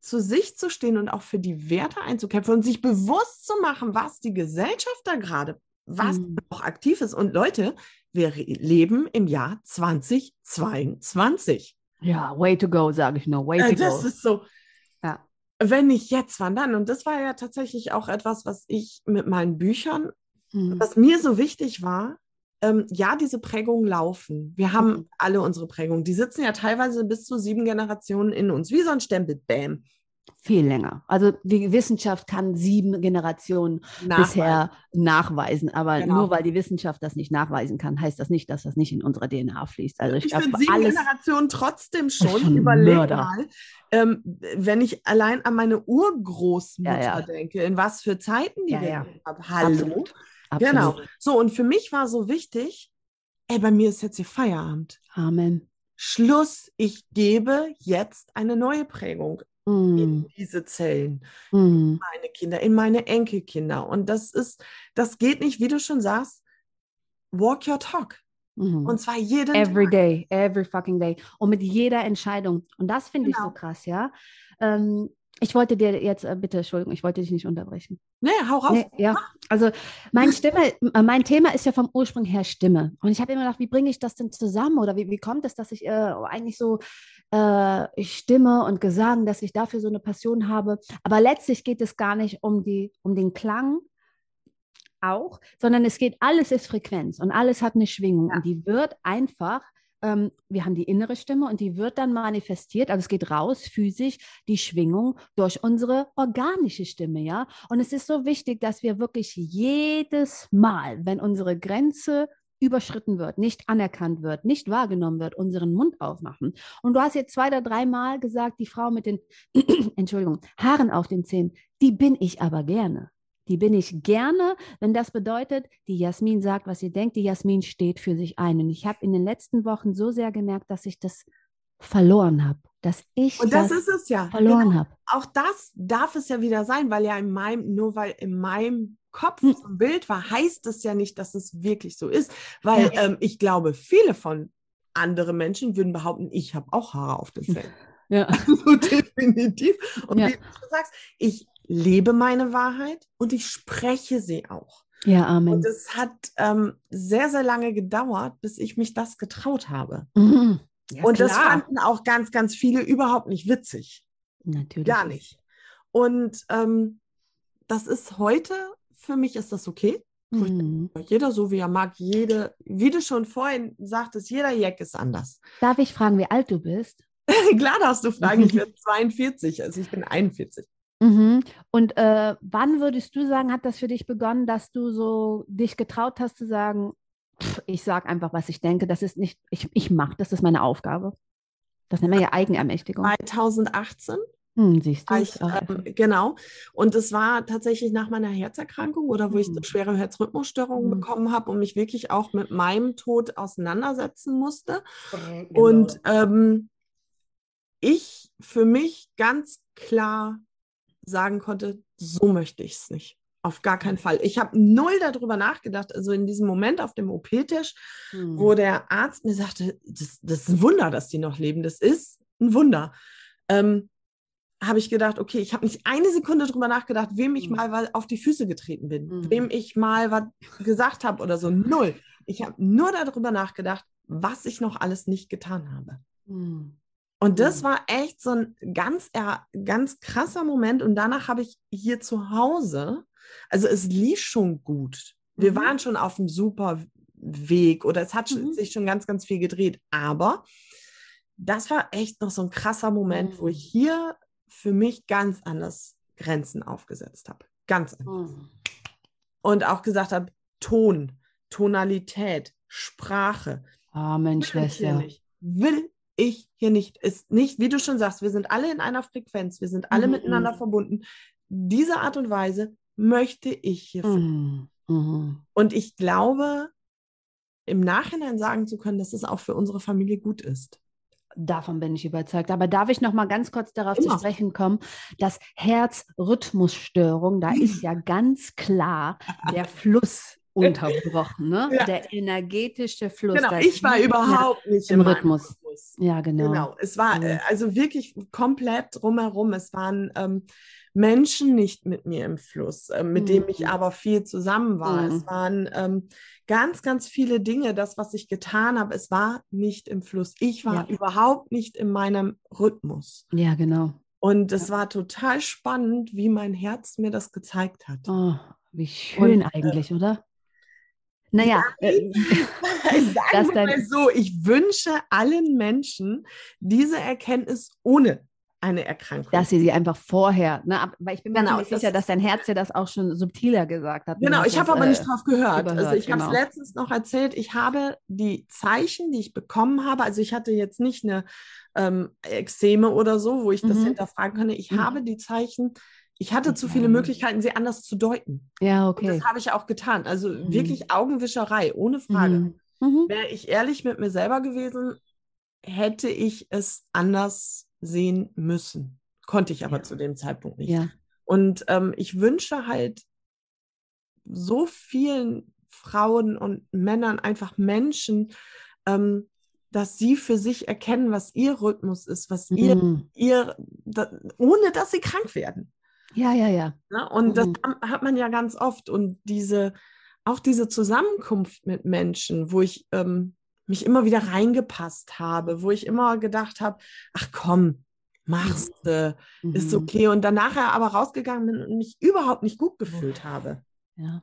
zu sich zu stehen und auch für die Werte einzukämpfen und sich bewusst zu machen, was die Gesellschaft da gerade, was Mhm. auch aktiv ist. Und Leute, wir leben im Jahr 2022. Ja, way to go, sage ich nur. Way Äh, to das go. ist so, Ja. wenn nicht jetzt, wann dann? Und das war ja tatsächlich auch etwas, was ich mit meinen Büchern, Mhm. was mir so wichtig war. Ähm, ja, diese Prägungen laufen. Wir haben Mhm. alle unsere Prägungen. Die sitzen ja teilweise bis zu sieben Generationen in uns, wie so ein Stempel. Bam. Viel länger. Also die Wissenschaft kann sieben Generationen bisher nachweisen, aber Genau. nur weil die Wissenschaft das nicht nachweisen kann, heißt das nicht, dass das nicht in unserer DNA fließt. Also ich, Ich glaube, finde sieben alles. Generationen trotzdem schon schon. Überleg Mörder. mal, ähm, wenn ich allein an meine Urgroßmutter Ja, ja. denke, in was für Zeiten die Ja, ja. hat. Hallo. Absolut. Absolut. Genau. So, und für mich war so wichtig, ey, bei mir ist jetzt hier Feierabend. Amen. Schluss, ich gebe jetzt eine neue Prägung Mm, in diese Zellen, mm, meine Kinder, in meine Enkelkinder. Und das ist, das geht nicht, wie du schon sagst, walk your talk. mm. Und zwar jeden Every Tag. day, every fucking day. Und mit jeder Entscheidung. Und das finde ich so Genau. krass, ja. Ähm, ich wollte dir jetzt, äh, bitte, Entschuldigung, ich wollte dich nicht unterbrechen. Nee, hau raus. Nee, ja, also mein Stimme, äh, mein Thema ist ja vom Ursprung her Stimme. Und ich habe immer gedacht, wie bringe ich das denn zusammen? Oder wie, wie kommt es, dass ich äh, eigentlich so äh, Stimme und Gesang, dass ich dafür so eine Passion habe? Aber letztlich geht es gar nicht um die, um den Klang auch, sondern es geht, alles ist Frequenz und alles hat eine Schwingung. Und die wird einfach ähm, wir haben die innere Stimme und die wird dann manifestiert, also es geht raus physisch, die Schwingung durch unsere organische Stimme, ja. Und es ist so wichtig, dass wir wirklich jedes Mal, wenn unsere Grenze überschritten wird, nicht anerkannt wird, nicht wahrgenommen wird, unseren Mund aufmachen. Und du hast jetzt zwei oder dreimal gesagt, die Frau mit den, Entschuldigung, Haaren auf den Zähnen, die bin ich aber gerne. Die bin ich gerne, wenn das bedeutet, die Jasmin sagt, was sie denkt, die Jasmin steht für sich ein. Und ich habe in den letzten Wochen so sehr gemerkt, dass ich das verloren habe, dass ich Und das, das, ist es ja. verloren Genau. habe. Auch das darf es ja wieder sein, weil ja in meinem, nur weil in meinem Kopf Hm. ein Bild war, heißt es ja nicht, dass es wirklich so ist. Weil ähm, ich glaube, viele von anderen Menschen würden behaupten, ich habe auch Haare auf den Zähnen. Ja. so definitiv. Und Ja. wie du sagst, ich lebe meine Wahrheit und ich spreche sie auch. ja, Amen. Und es hat ähm, sehr, sehr lange gedauert, bis ich mich das getraut habe. Mhm. Ja, und das klar. fanden auch ganz, ganz viele überhaupt nicht witzig. Natürlich Gar nicht. Und ähm, das ist heute, für mich ist das okay. Mhm. Jeder so, wie er mag, jede, wie du schon vorhin sagtest, jeder Jack ist anders. Darf ich fragen, wie alt du bist? Klar darfst du fragen, ich bin 42, also ich bin 41. Mhm. Und äh, wann würdest du sagen, hat das für dich begonnen, dass du so dich getraut hast zu sagen, pff, ich sage einfach, was ich denke, das ist nicht, ich, ich mache, das ist meine Aufgabe. Das nennen wir ja Eigenermächtigung. 2018 Hm, siehst du, ich, ähm, genau. Und es war tatsächlich nach meiner Herzerkrankung oder wo ich so Mhm. schwere Herzrhythmusstörungen Mhm. bekommen habe und mich wirklich auch mit meinem Tod auseinandersetzen musste. Genau. Und ähm, ich für mich ganz klar sagen konnte, so möchte ich es nicht. Auf gar keinen Fall. Ich habe null darüber nachgedacht. Also in diesem Moment auf dem OP-Tisch, Hm. wo der Arzt mir sagte, das, das ist ein Wunder, dass die noch leben. Das ist ein Wunder. Ähm, habe ich gedacht, okay, ich habe nicht eine Sekunde darüber nachgedacht, wem ich Mhm. mal auf die Füße getreten bin, Mhm. wem ich mal was gesagt habe oder so. Null. Ich habe nur darüber nachgedacht, was ich noch alles nicht getan habe. Hm. Und das Mhm. war echt so ein ganz, ganz krasser Moment. Und danach habe ich hier zu Hause, also es lief schon gut. Wir Mhm. waren schon auf einem super Weg oder es hat Mhm. sich schon ganz, ganz viel gedreht. Aber das war echt noch so ein krasser Moment, wo Mhm. ich hier für mich ganz anders Grenzen aufgesetzt habe. Ganz anders. Hm. Und auch gesagt habe, Ton, Tonalität, Sprache, Amen, will ich hier Schwester. nicht. Will ich hier nicht. Ist nicht, wie du schon sagst, wir sind alle in einer Frequenz, wir sind alle Mhm. miteinander verbunden. Diese Art und Weise möchte ich hier finden. Mhm. Mhm. Und ich glaube, im Nachhinein sagen zu können, dass es auch für unsere Familie gut ist. Davon bin ich überzeugt. Aber darf ich noch mal ganz kurz darauf zu Immer. sprechen kommen, dass Herzrhythmusstörung, da ist ja ganz klar der Fluss unterbrochen, ne? Ja. Der energetische Fluss. Genau, ich war überhaupt nicht im Rhythmus. Fluss. Ja, genau. Genau. Es war äh, also wirklich komplett drumherum. Es waren ähm, Menschen nicht mit mir im Fluss, äh, mit mhm. denen ich aber viel zusammen war. Mhm. Es waren ähm, ganz, ganz viele Dinge, das, was ich getan habe, es war nicht im Fluss. Ich war ja. überhaupt nicht in meinem Rhythmus. Ja, genau. Und es ja. war total spannend, wie mein Herz mir das gezeigt hat. Oh, wie schön Und, äh, eigentlich, äh, oder? Naja, ja, äh, sagen wir mal so, ich wünsche allen Menschen diese Erkenntnis ohne eine Erkrankung. Dass sie sie einfach vorher, ne, weil ich bin mir genau, sicher, dass dein Herz ja das auch schon subtiler gesagt hat. Genau, ich habe aber äh, nicht drauf gehört. Also ich genau. habe es letztens noch erzählt, ich habe die Zeichen, die ich bekommen habe, also ich hatte jetzt nicht eine ähm, Exzeme oder so, wo ich das mhm. hinterfragen kann. Ich mhm. habe die Zeichen ich hatte zu viele Möglichkeiten, sie anders zu deuten. Ja, okay. Und das habe ich auch getan. Also mhm. wirklich Augenwischerei, ohne Frage. Mhm. Mhm. Wäre ich ehrlich mit mir selber gewesen, hätte ich es anders sehen müssen. Konnte ich aber ja. zu dem Zeitpunkt nicht. Ja. Und ähm, ich wünsche halt so vielen Frauen und Männern, einfach Menschen, ähm, dass sie für sich erkennen, was ihr Rhythmus ist, was ihr, mhm. ihr da, ohne dass sie krank werden. Ja, ja, ja. ja ne? und mhm. das hat man ja ganz oft. Und diese, auch diese Zusammenkunft mit Menschen, wo ich ähm, mich immer wieder reingepasst habe, wo ich immer gedacht habe, ach komm, machst du, mhm. ist okay. Und dann nachher aber rausgegangen bin und mich überhaupt nicht gut gefühlt habe. Ja.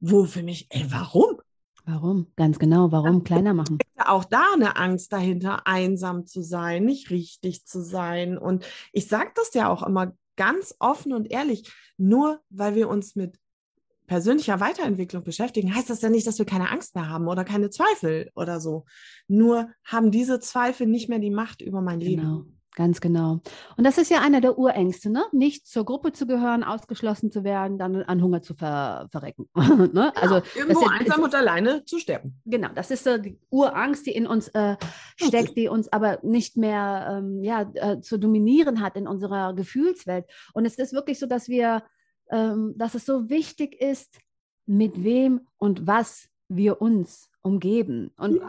Wo für mich, ey, warum? Warum? Ganz genau, warum kleiner machen? Auch da eine Angst dahinter, einsam zu sein, nicht richtig zu sein. Und ich sage das ja auch immer ganz offen und ehrlich, nur weil wir uns mit persönlicher Weiterentwicklung beschäftigen, heißt das ja nicht, dass wir keine Angst mehr haben oder keine Zweifel oder so. Nur haben diese Zweifel nicht mehr die Macht über mein genau. Leben. Ganz genau. Und das ist ja einer der Urängste, ne? Nicht zur Gruppe zu gehören, ausgeschlossen zu werden, dann an Hunger zu ver verrecken. ne? Genau. Also irgendwo ist, einsam und alleine zu sterben. Genau, das ist so die Urangst, die in uns äh, steckt, die uns aber nicht mehr ähm, ja, äh, zu dominieren hat in unserer Gefühlswelt. Und es ist wirklich so, dass wir ähm, dass es so wichtig ist, mit wem und was wir uns umgeben. Und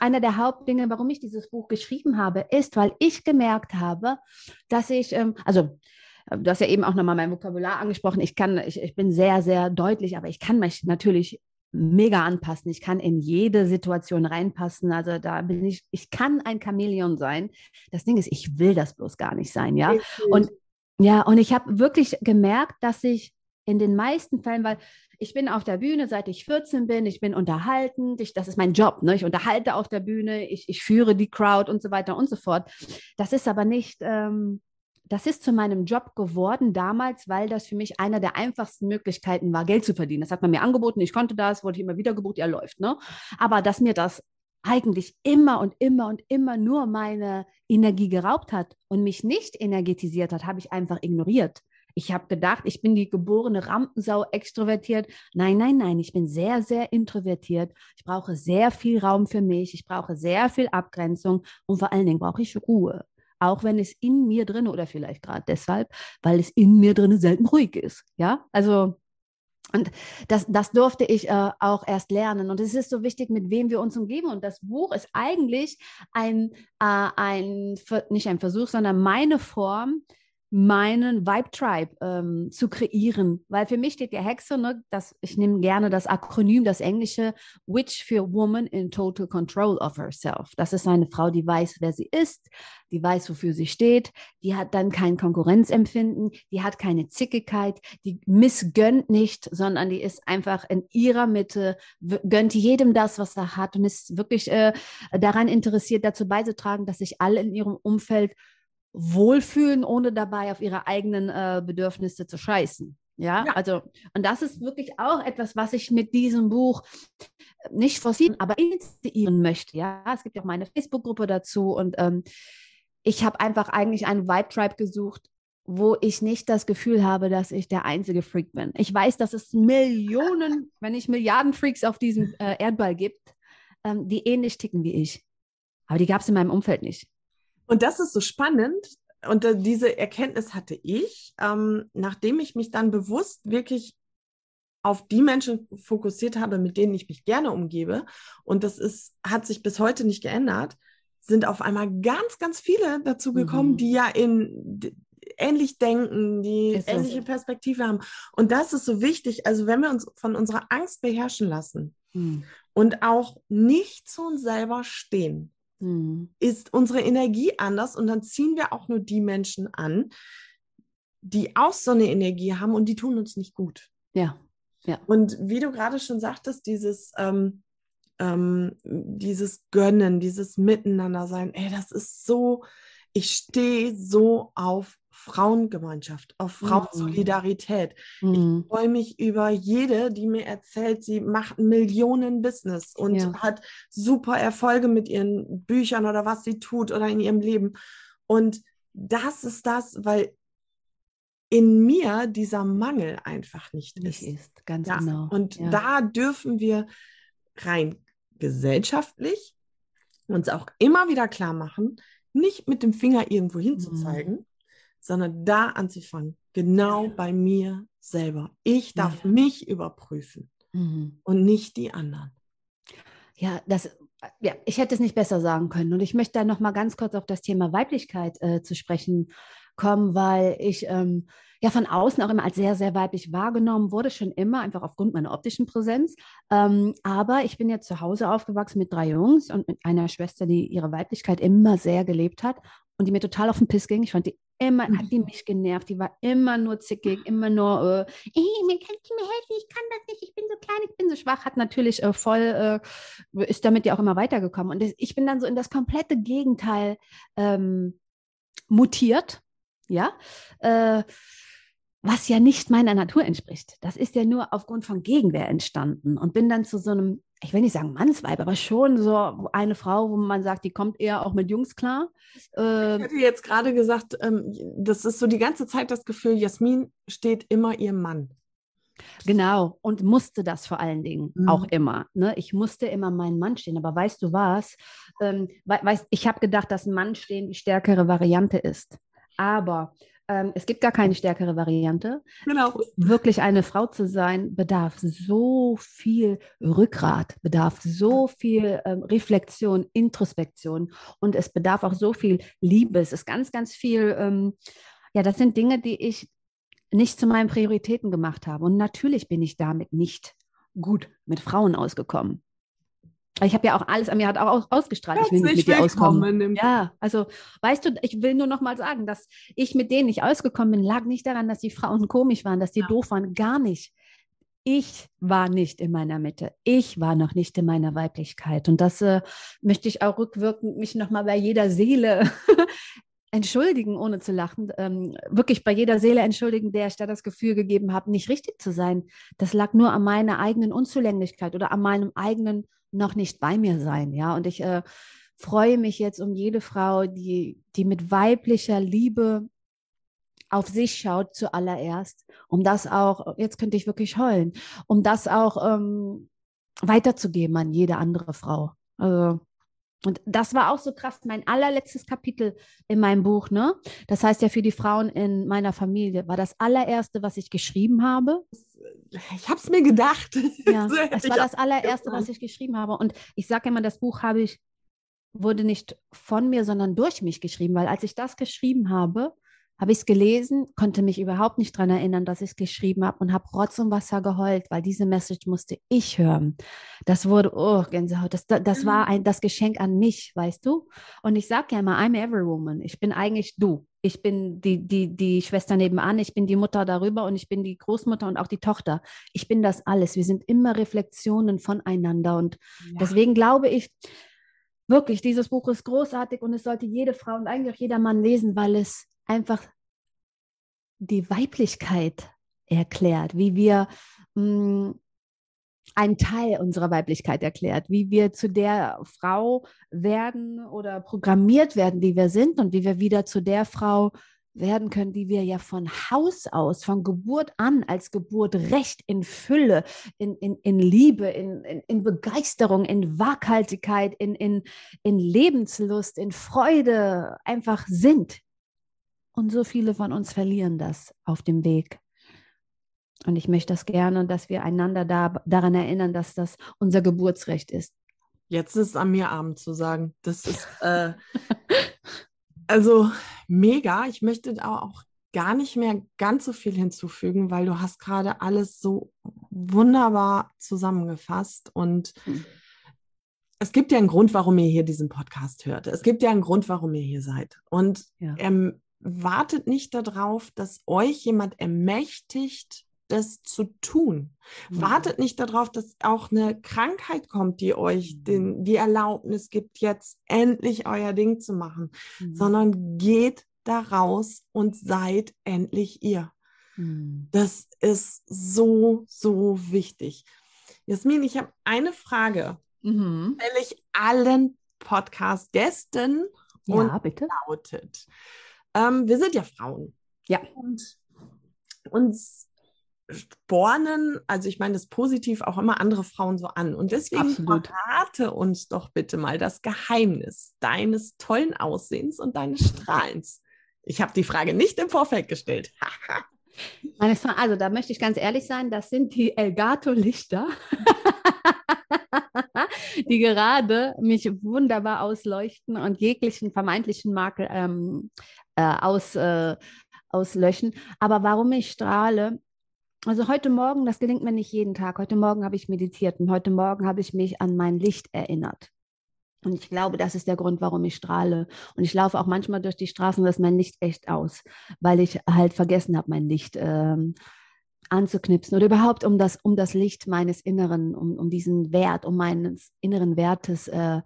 einer der Hauptdinge, warum ich dieses Buch geschrieben habe, ist, weil ich gemerkt habe, dass ich, ähm, also du hast ja eben auch nochmal mein Vokabular angesprochen, ich kann, ich, ich bin sehr, sehr deutlich, aber ich kann mich natürlich mega anpassen. Ich kann in jede Situation reinpassen. Also da bin ich, ich kann ein Chamäleon sein. Das Ding ist, ich will das bloß gar nicht sein, ja. Und ja, und ich habe wirklich gemerkt, dass ich in den meisten Fällen, weil ich bin auf der Bühne, seit ich 14 bin, ich bin unterhaltend, ich, das ist mein Job, ne? ich unterhalte auf der Bühne, ich, ich führe die Crowd und so weiter und so fort. Das ist aber nicht, ähm, das ist zu meinem Job geworden damals, weil das für mich einer der einfachsten Möglichkeiten war, Geld zu verdienen. Das hat man mir angeboten, ich konnte das, wurde ich immer wieder gebucht, ja läuft. Ne? Aber dass mir das eigentlich immer und immer und immer nur meine Energie geraubt hat und mich nicht energetisiert hat, habe ich einfach ignoriert. Ich habe gedacht, ich bin die geborene Rampensau extrovertiert. Nein, nein, nein, ich bin sehr, sehr introvertiert. Ich brauche sehr viel Raum für mich. Ich brauche sehr viel Abgrenzung und vor allen Dingen brauche ich Ruhe. Auch wenn es in mir drin oder vielleicht gerade deshalb, weil es in mir drin selten ruhig ist. Ja, also und das, das durfte ich äh, auch erst lernen. Und es ist so wichtig, mit wem wir uns umgeben. Und das Buch ist eigentlich ein, äh, ein nicht ein Versuch, sondern meine Form, meinen Vibe Tribe ähm, zu kreieren. Weil für mich steht der Hexe, ne, das, ich nehme gerne das Akronym, das englische Witch für Woman in Total Control of Herself. Das ist eine Frau, die weiß, wer sie ist, die weiß, wofür sie steht, die hat dann kein Konkurrenzempfinden, die hat keine Zickigkeit, die missgönnt nicht, sondern die ist einfach in ihrer Mitte, gönnt jedem das, was er hat und ist wirklich äh, daran interessiert, dazu beizutragen, dass sich alle in ihrem Umfeld wohlfühlen, ohne dabei auf ihre eigenen äh, Bedürfnisse zu scheißen. Ja? ja? also, und das ist wirklich auch etwas, was ich mit diesem Buch nicht forcieren, aber initiieren möchte. Ja, es gibt ja auch meine Facebook-Gruppe dazu und ähm, ich habe einfach eigentlich einen Vibe-Tribe gesucht, wo ich nicht das Gefühl habe, dass ich der einzige Freak bin. Ich weiß, dass es Millionen, wenn nicht Milliarden Freaks auf diesem äh, Erdball gibt, ähm, die ähnlich ticken wie ich. Aber die gab es in meinem Umfeld nicht. Und das ist so spannend. Und diese Erkenntnis hatte ich, ähm, nachdem ich mich dann bewusst wirklich auf die Menschen fokussiert habe, mit denen ich mich gerne umgebe. Und das ist, hat sich bis heute nicht geändert. sind auf einmal ganz, ganz viele dazu gekommen, Mhm. die ja in ähnlich denken, die Ist ähnliche Perspektive haben. Und das ist so wichtig. Also wenn wir uns von unserer Angst beherrschen lassen Mhm. und auch nicht zu uns selber stehen, Mhm. ist unsere Energie anders und dann ziehen wir auch nur die Menschen an, die auch so eine Energie haben und die tun uns nicht gut. Ja. Und wie du gerade schon sagtest, dieses, ähm, ähm, dieses Gönnen, dieses Miteinander sein, ey, das ist so, ich stehe so auf Frauengemeinschaft, auf Mhm. Frauensolidarität. Mhm. Ich freue mich über jede, die mir erzählt, sie macht ein Millionen-Business und Ja. hat super Erfolge mit ihren Büchern oder was sie tut oder in ihrem Leben. Und das ist das, weil in mir dieser Mangel einfach nicht Nicht ist. ist, ganz Ja, genau. und ja. da dürfen wir rein gesellschaftlich uns auch immer wieder klar machen, nicht mit dem Finger irgendwo hinzuzeigen, sondern da anzufangen, genau Ja. bei mir selber. Ich darf ja. mich überprüfen Mhm. und nicht die anderen. Ja, das, ja, ich hätte es nicht besser sagen können. Und ich möchte da noch mal ganz kurz auf das Thema Weiblichkeit äh, zu sprechen kommen, weil ich ähm, ja von außen auch immer als sehr, sehr weiblich wahrgenommen wurde, schon immer, einfach aufgrund meiner optischen Präsenz. Ähm, aber ich bin ja zu Hause aufgewachsen mit drei Jungs und mit einer Schwester, die ihre Weiblichkeit immer sehr gelebt hat und die mir total auf den Piss ging. Ich fand die immer, hat die mich genervt. Die war immer nur zickig, immer nur, äh, ey, mir kannst du mir helfen, ich kann das nicht, ich bin so klein, ich bin so schwach, hat natürlich äh, voll, äh, ist damit ja auch immer weitergekommen. Und ich bin dann so in das komplette Gegenteil ähm, mutiert, ja, äh, was ja nicht meiner Natur entspricht. Das ist ja nur aufgrund von Gegenwehr entstanden und bin dann zu so einem, ich will nicht sagen Mannsweib, aber schon so eine Frau, wo man sagt, die kommt eher auch mit Jungs klar. Äh, Ich hätte jetzt gerade gesagt, ähm, das ist so die ganze Zeit das Gefühl, Jasmin steht immer ihrem Mann. Genau, und musste das vor allen Dingen Mhm. auch immer. Ne? Ich musste immer meinen Mann stehen. Aber weißt du was? Ähm, we weißt, ich habe gedacht, dass Mann stehen die stärkere Variante ist. Aber ähm, es gibt gar keine stärkere Variante. Genau. Wirklich eine Frau zu sein, bedarf so viel Rückgrat, bedarf so viel ähm, Reflexion, Introspektion und es bedarf auch so viel Liebe. Es ist ganz, ganz viel, ähm, ja, das sind Dinge, die ich nicht zu meinen Prioritäten gemacht habe. Und natürlich bin ich damit nicht gut mit Frauen ausgekommen. Ich habe ja auch alles an mir hat auch aus, ausgestrahlt. ich will nicht mit dir auskommen. Ja, also weißt du, ich will nur noch mal sagen, dass ich mit denen nicht ausgekommen bin, lag nicht daran, dass die Frauen komisch waren, dass die Ja. doof waren, gar nicht. Ich war nicht in meiner Mitte. Ich war noch nicht in meiner Weiblichkeit. Und das äh, möchte ich auch rückwirkend mich noch mal bei jeder Seele entschuldigen, ohne zu lachen. Ähm, wirklich bei jeder Seele entschuldigen, der ich da das Gefühl gegeben habe, nicht richtig zu sein. Das lag nur an meiner eigenen Unzulänglichkeit oder an meinem eigenen noch nicht bei mir sein. Ja, und ich äh, freue mich jetzt um jede Frau, die, die mit weiblicher Liebe auf sich schaut zuallererst, um das auch, jetzt könnte ich wirklich heulen, um das auch ähm, weiterzugeben an jede andere Frau. Also, und das war auch so krass, mein allerletztes Kapitel in meinem Buch, ne? Das heißt ja für die Frauen in meiner Familie, war das allererste, was ich geschrieben habe. Ich habe es mir gedacht. Ja, es war das allererste, was ich geschrieben habe. Und ich sage immer, das Buch habe ich, wurde nicht von mir, sondern durch mich geschrieben, weil als ich das geschrieben habe, habe ich es gelesen, konnte mich überhaupt nicht daran erinnern, dass ich es geschrieben habe und habe Rotz und Wasser geheult, weil diese Message musste ich hören. Das wurde, oh, Gänsehaut, das, das, war ein, das Geschenk an mich, weißt du? Und ich sage ja immer, I'm every woman. Ich bin eigentlich du. Ich bin die, die, die Schwester nebenan, ich bin die Mutter darüber und ich bin die Großmutter und auch die Tochter. Ich bin das alles. Wir sind immer Reflexionen voneinander und Ja. Deswegen glaube ich wirklich, dieses Buch ist großartig und es sollte jede Frau und eigentlich auch jeder Mann lesen, weil es einfach die Weiblichkeit erklärt, wie wir mh, einen Teil unserer Weiblichkeit erklärt, wie wir zu der Frau werden oder programmiert werden, die wir sind und wie wir wieder zu der Frau werden können, die wir ja von Haus aus, von Geburt an, als Geburt recht in Fülle, in, in, in Liebe, in, in, in Begeisterung, in Waghaltigkeit, in, in, in Lebenslust, in Freude einfach sind. Und so viele von uns verlieren das auf dem Weg. Und ich möchte das gerne, dass wir einander da, daran erinnern, dass das unser Geburtsrecht ist. Jetzt ist es an mir, Abend zu sagen. Das ist äh, also mega. Ich möchte da auch gar nicht mehr ganz so viel hinzufügen, weil du hast gerade alles so wunderbar zusammengefasst und hm. es gibt ja einen Grund, warum ihr hier diesen Podcast hört. Es gibt ja einen Grund, warum ihr hier seid. Und ja. ähm, wartet nicht darauf, dass euch jemand ermächtigt, das zu tun. Mhm. Wartet nicht darauf, dass auch eine Krankheit kommt, die euch mhm. den, die Erlaubnis gibt, jetzt endlich euer Ding zu machen, mhm. sondern geht da raus und seid endlich ihr. Mhm. Das ist so, so wichtig. Jasmin, ich habe eine Frage. Mhm. Stelle ich allen Podcast-Gästen ja, und bitte. lautet, ähm, wir sind ja Frauen. Ja. Und uns spornen, also ich meine das positiv auch immer andere Frauen so an. Und deswegen Absolut. verrate uns doch bitte mal das Geheimnis deines tollen Aussehens und deines Strahlens. Ich habe die Frage nicht im Vorfeld gestellt. also da möchte ich ganz ehrlich sein, das sind die Elgato-Lichter, die gerade mich wunderbar ausleuchten und jeglichen vermeintlichen Makel ähm, äh, aus, äh, auslöschen. Aber warum ich strahle, also heute Morgen, das gelingt mir nicht jeden Tag. Heute Morgen habe ich meditiert und heute Morgen habe ich mich an mein Licht erinnert. Und ich glaube, das ist der Grund, warum ich strahle. Und ich laufe auch manchmal durch die Straßen und das mein Licht echt aus, weil ich halt vergessen habe, mein Licht ähm, anzuknipsen oder überhaupt um das, um das Licht meines Inneren, um, um diesen Wert, um meines inneren Wertes äh,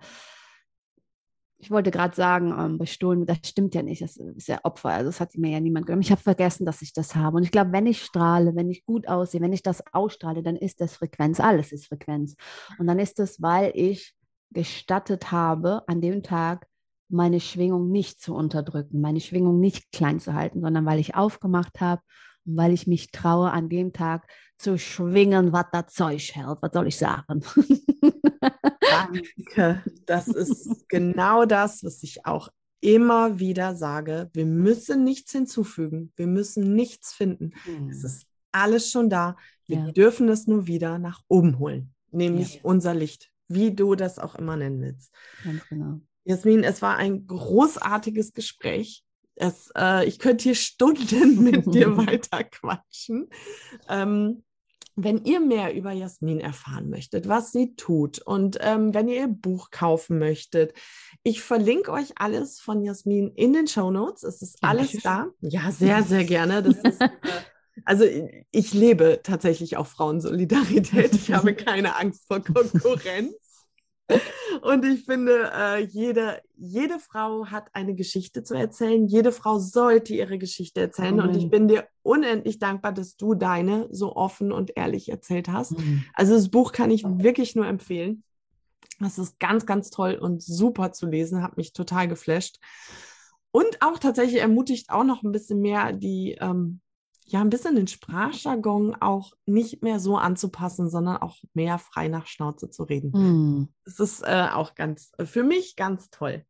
ich wollte gerade sagen, ähm, bestohlen, das stimmt ja nicht, das ist ja Opfer, also das hat mir ja niemand genommen. Ich habe vergessen, dass ich das habe. Und ich glaube, wenn ich strahle, wenn ich gut aussehe, wenn ich das ausstrahle, dann ist das Frequenz, alles ist Frequenz. Und dann ist es, weil ich gestattet habe, an dem Tag meine Schwingung nicht zu unterdrücken, meine Schwingung nicht klein zu halten, sondern weil ich aufgemacht habe und weil ich mich traue, an dem Tag zu schwingen, was das Zeug hält. Was soll ich sagen? Danke. Das ist genau das, was ich auch immer wieder sage. Wir müssen nichts hinzufügen. Wir müssen nichts finden. Mhm. Es ist alles schon da. Wir ja. dürfen es nur wieder nach oben holen, nämlich ja. unser Licht, wie du das auch immer nennen willst. Ganz genau. Jasmin, es war ein großartiges Gespräch. Es, äh, ich könnte hier Stunden mit dir weiter quatschen. Ähm, wenn ihr mehr über Jasmin erfahren möchtet, was sie tut und ähm, wenn ihr ihr Buch kaufen möchtet, ich verlinke euch alles von Jasmin in den Show Notes. Es ist alles da. Ja, sehr, sehr gerne. Das ist, äh, also ich lebe tatsächlich auch Frauensolidarität. Ich habe keine Angst vor Konkurrenz. Und ich finde, äh, jede, jede Frau hat eine Geschichte zu erzählen. Jede Frau sollte ihre Geschichte erzählen. Mhm. Und ich bin dir unendlich dankbar, dass du deine so offen und ehrlich erzählt hast. Mhm. Also das Buch kann ich wirklich nur empfehlen. Das ist ganz, ganz toll und super zu lesen. Hat mich total geflasht. Und auch tatsächlich ermutigt auch noch ein bisschen mehr die ähm, ja ein bisschen den Sprachjargon auch nicht mehr so anzupassen, sondern auch mehr frei nach Schnauze zu reden. Mm. Das ist äh, auch ganz für mich ganz toll.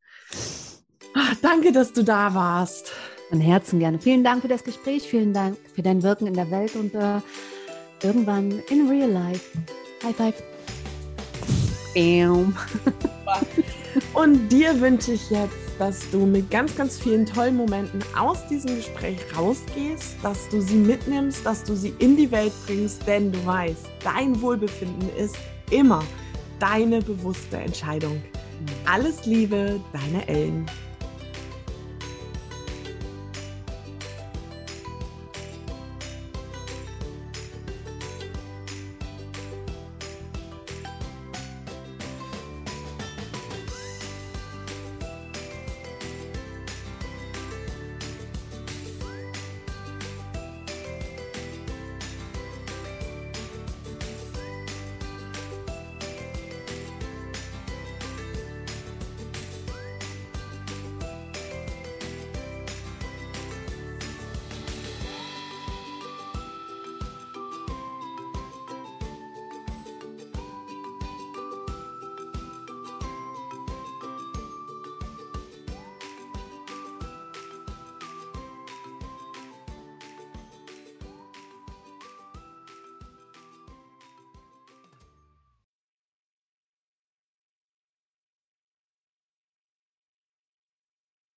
Ach, danke, dass du da warst. Von Herzen gerne. Vielen Dank für das Gespräch, vielen Dank für dein Wirken in der Welt und äh, irgendwann in real life. High five. Bam. und dir wünsche ich jetzt dass du mit ganz, ganz vielen tollen Momenten aus diesem Gespräch rausgehst, dass du sie mitnimmst, dass du sie in die Welt bringst, denn du weißt, dein Wohlbefinden ist immer deine bewusste Entscheidung. Alles Liebe, deine Ellen.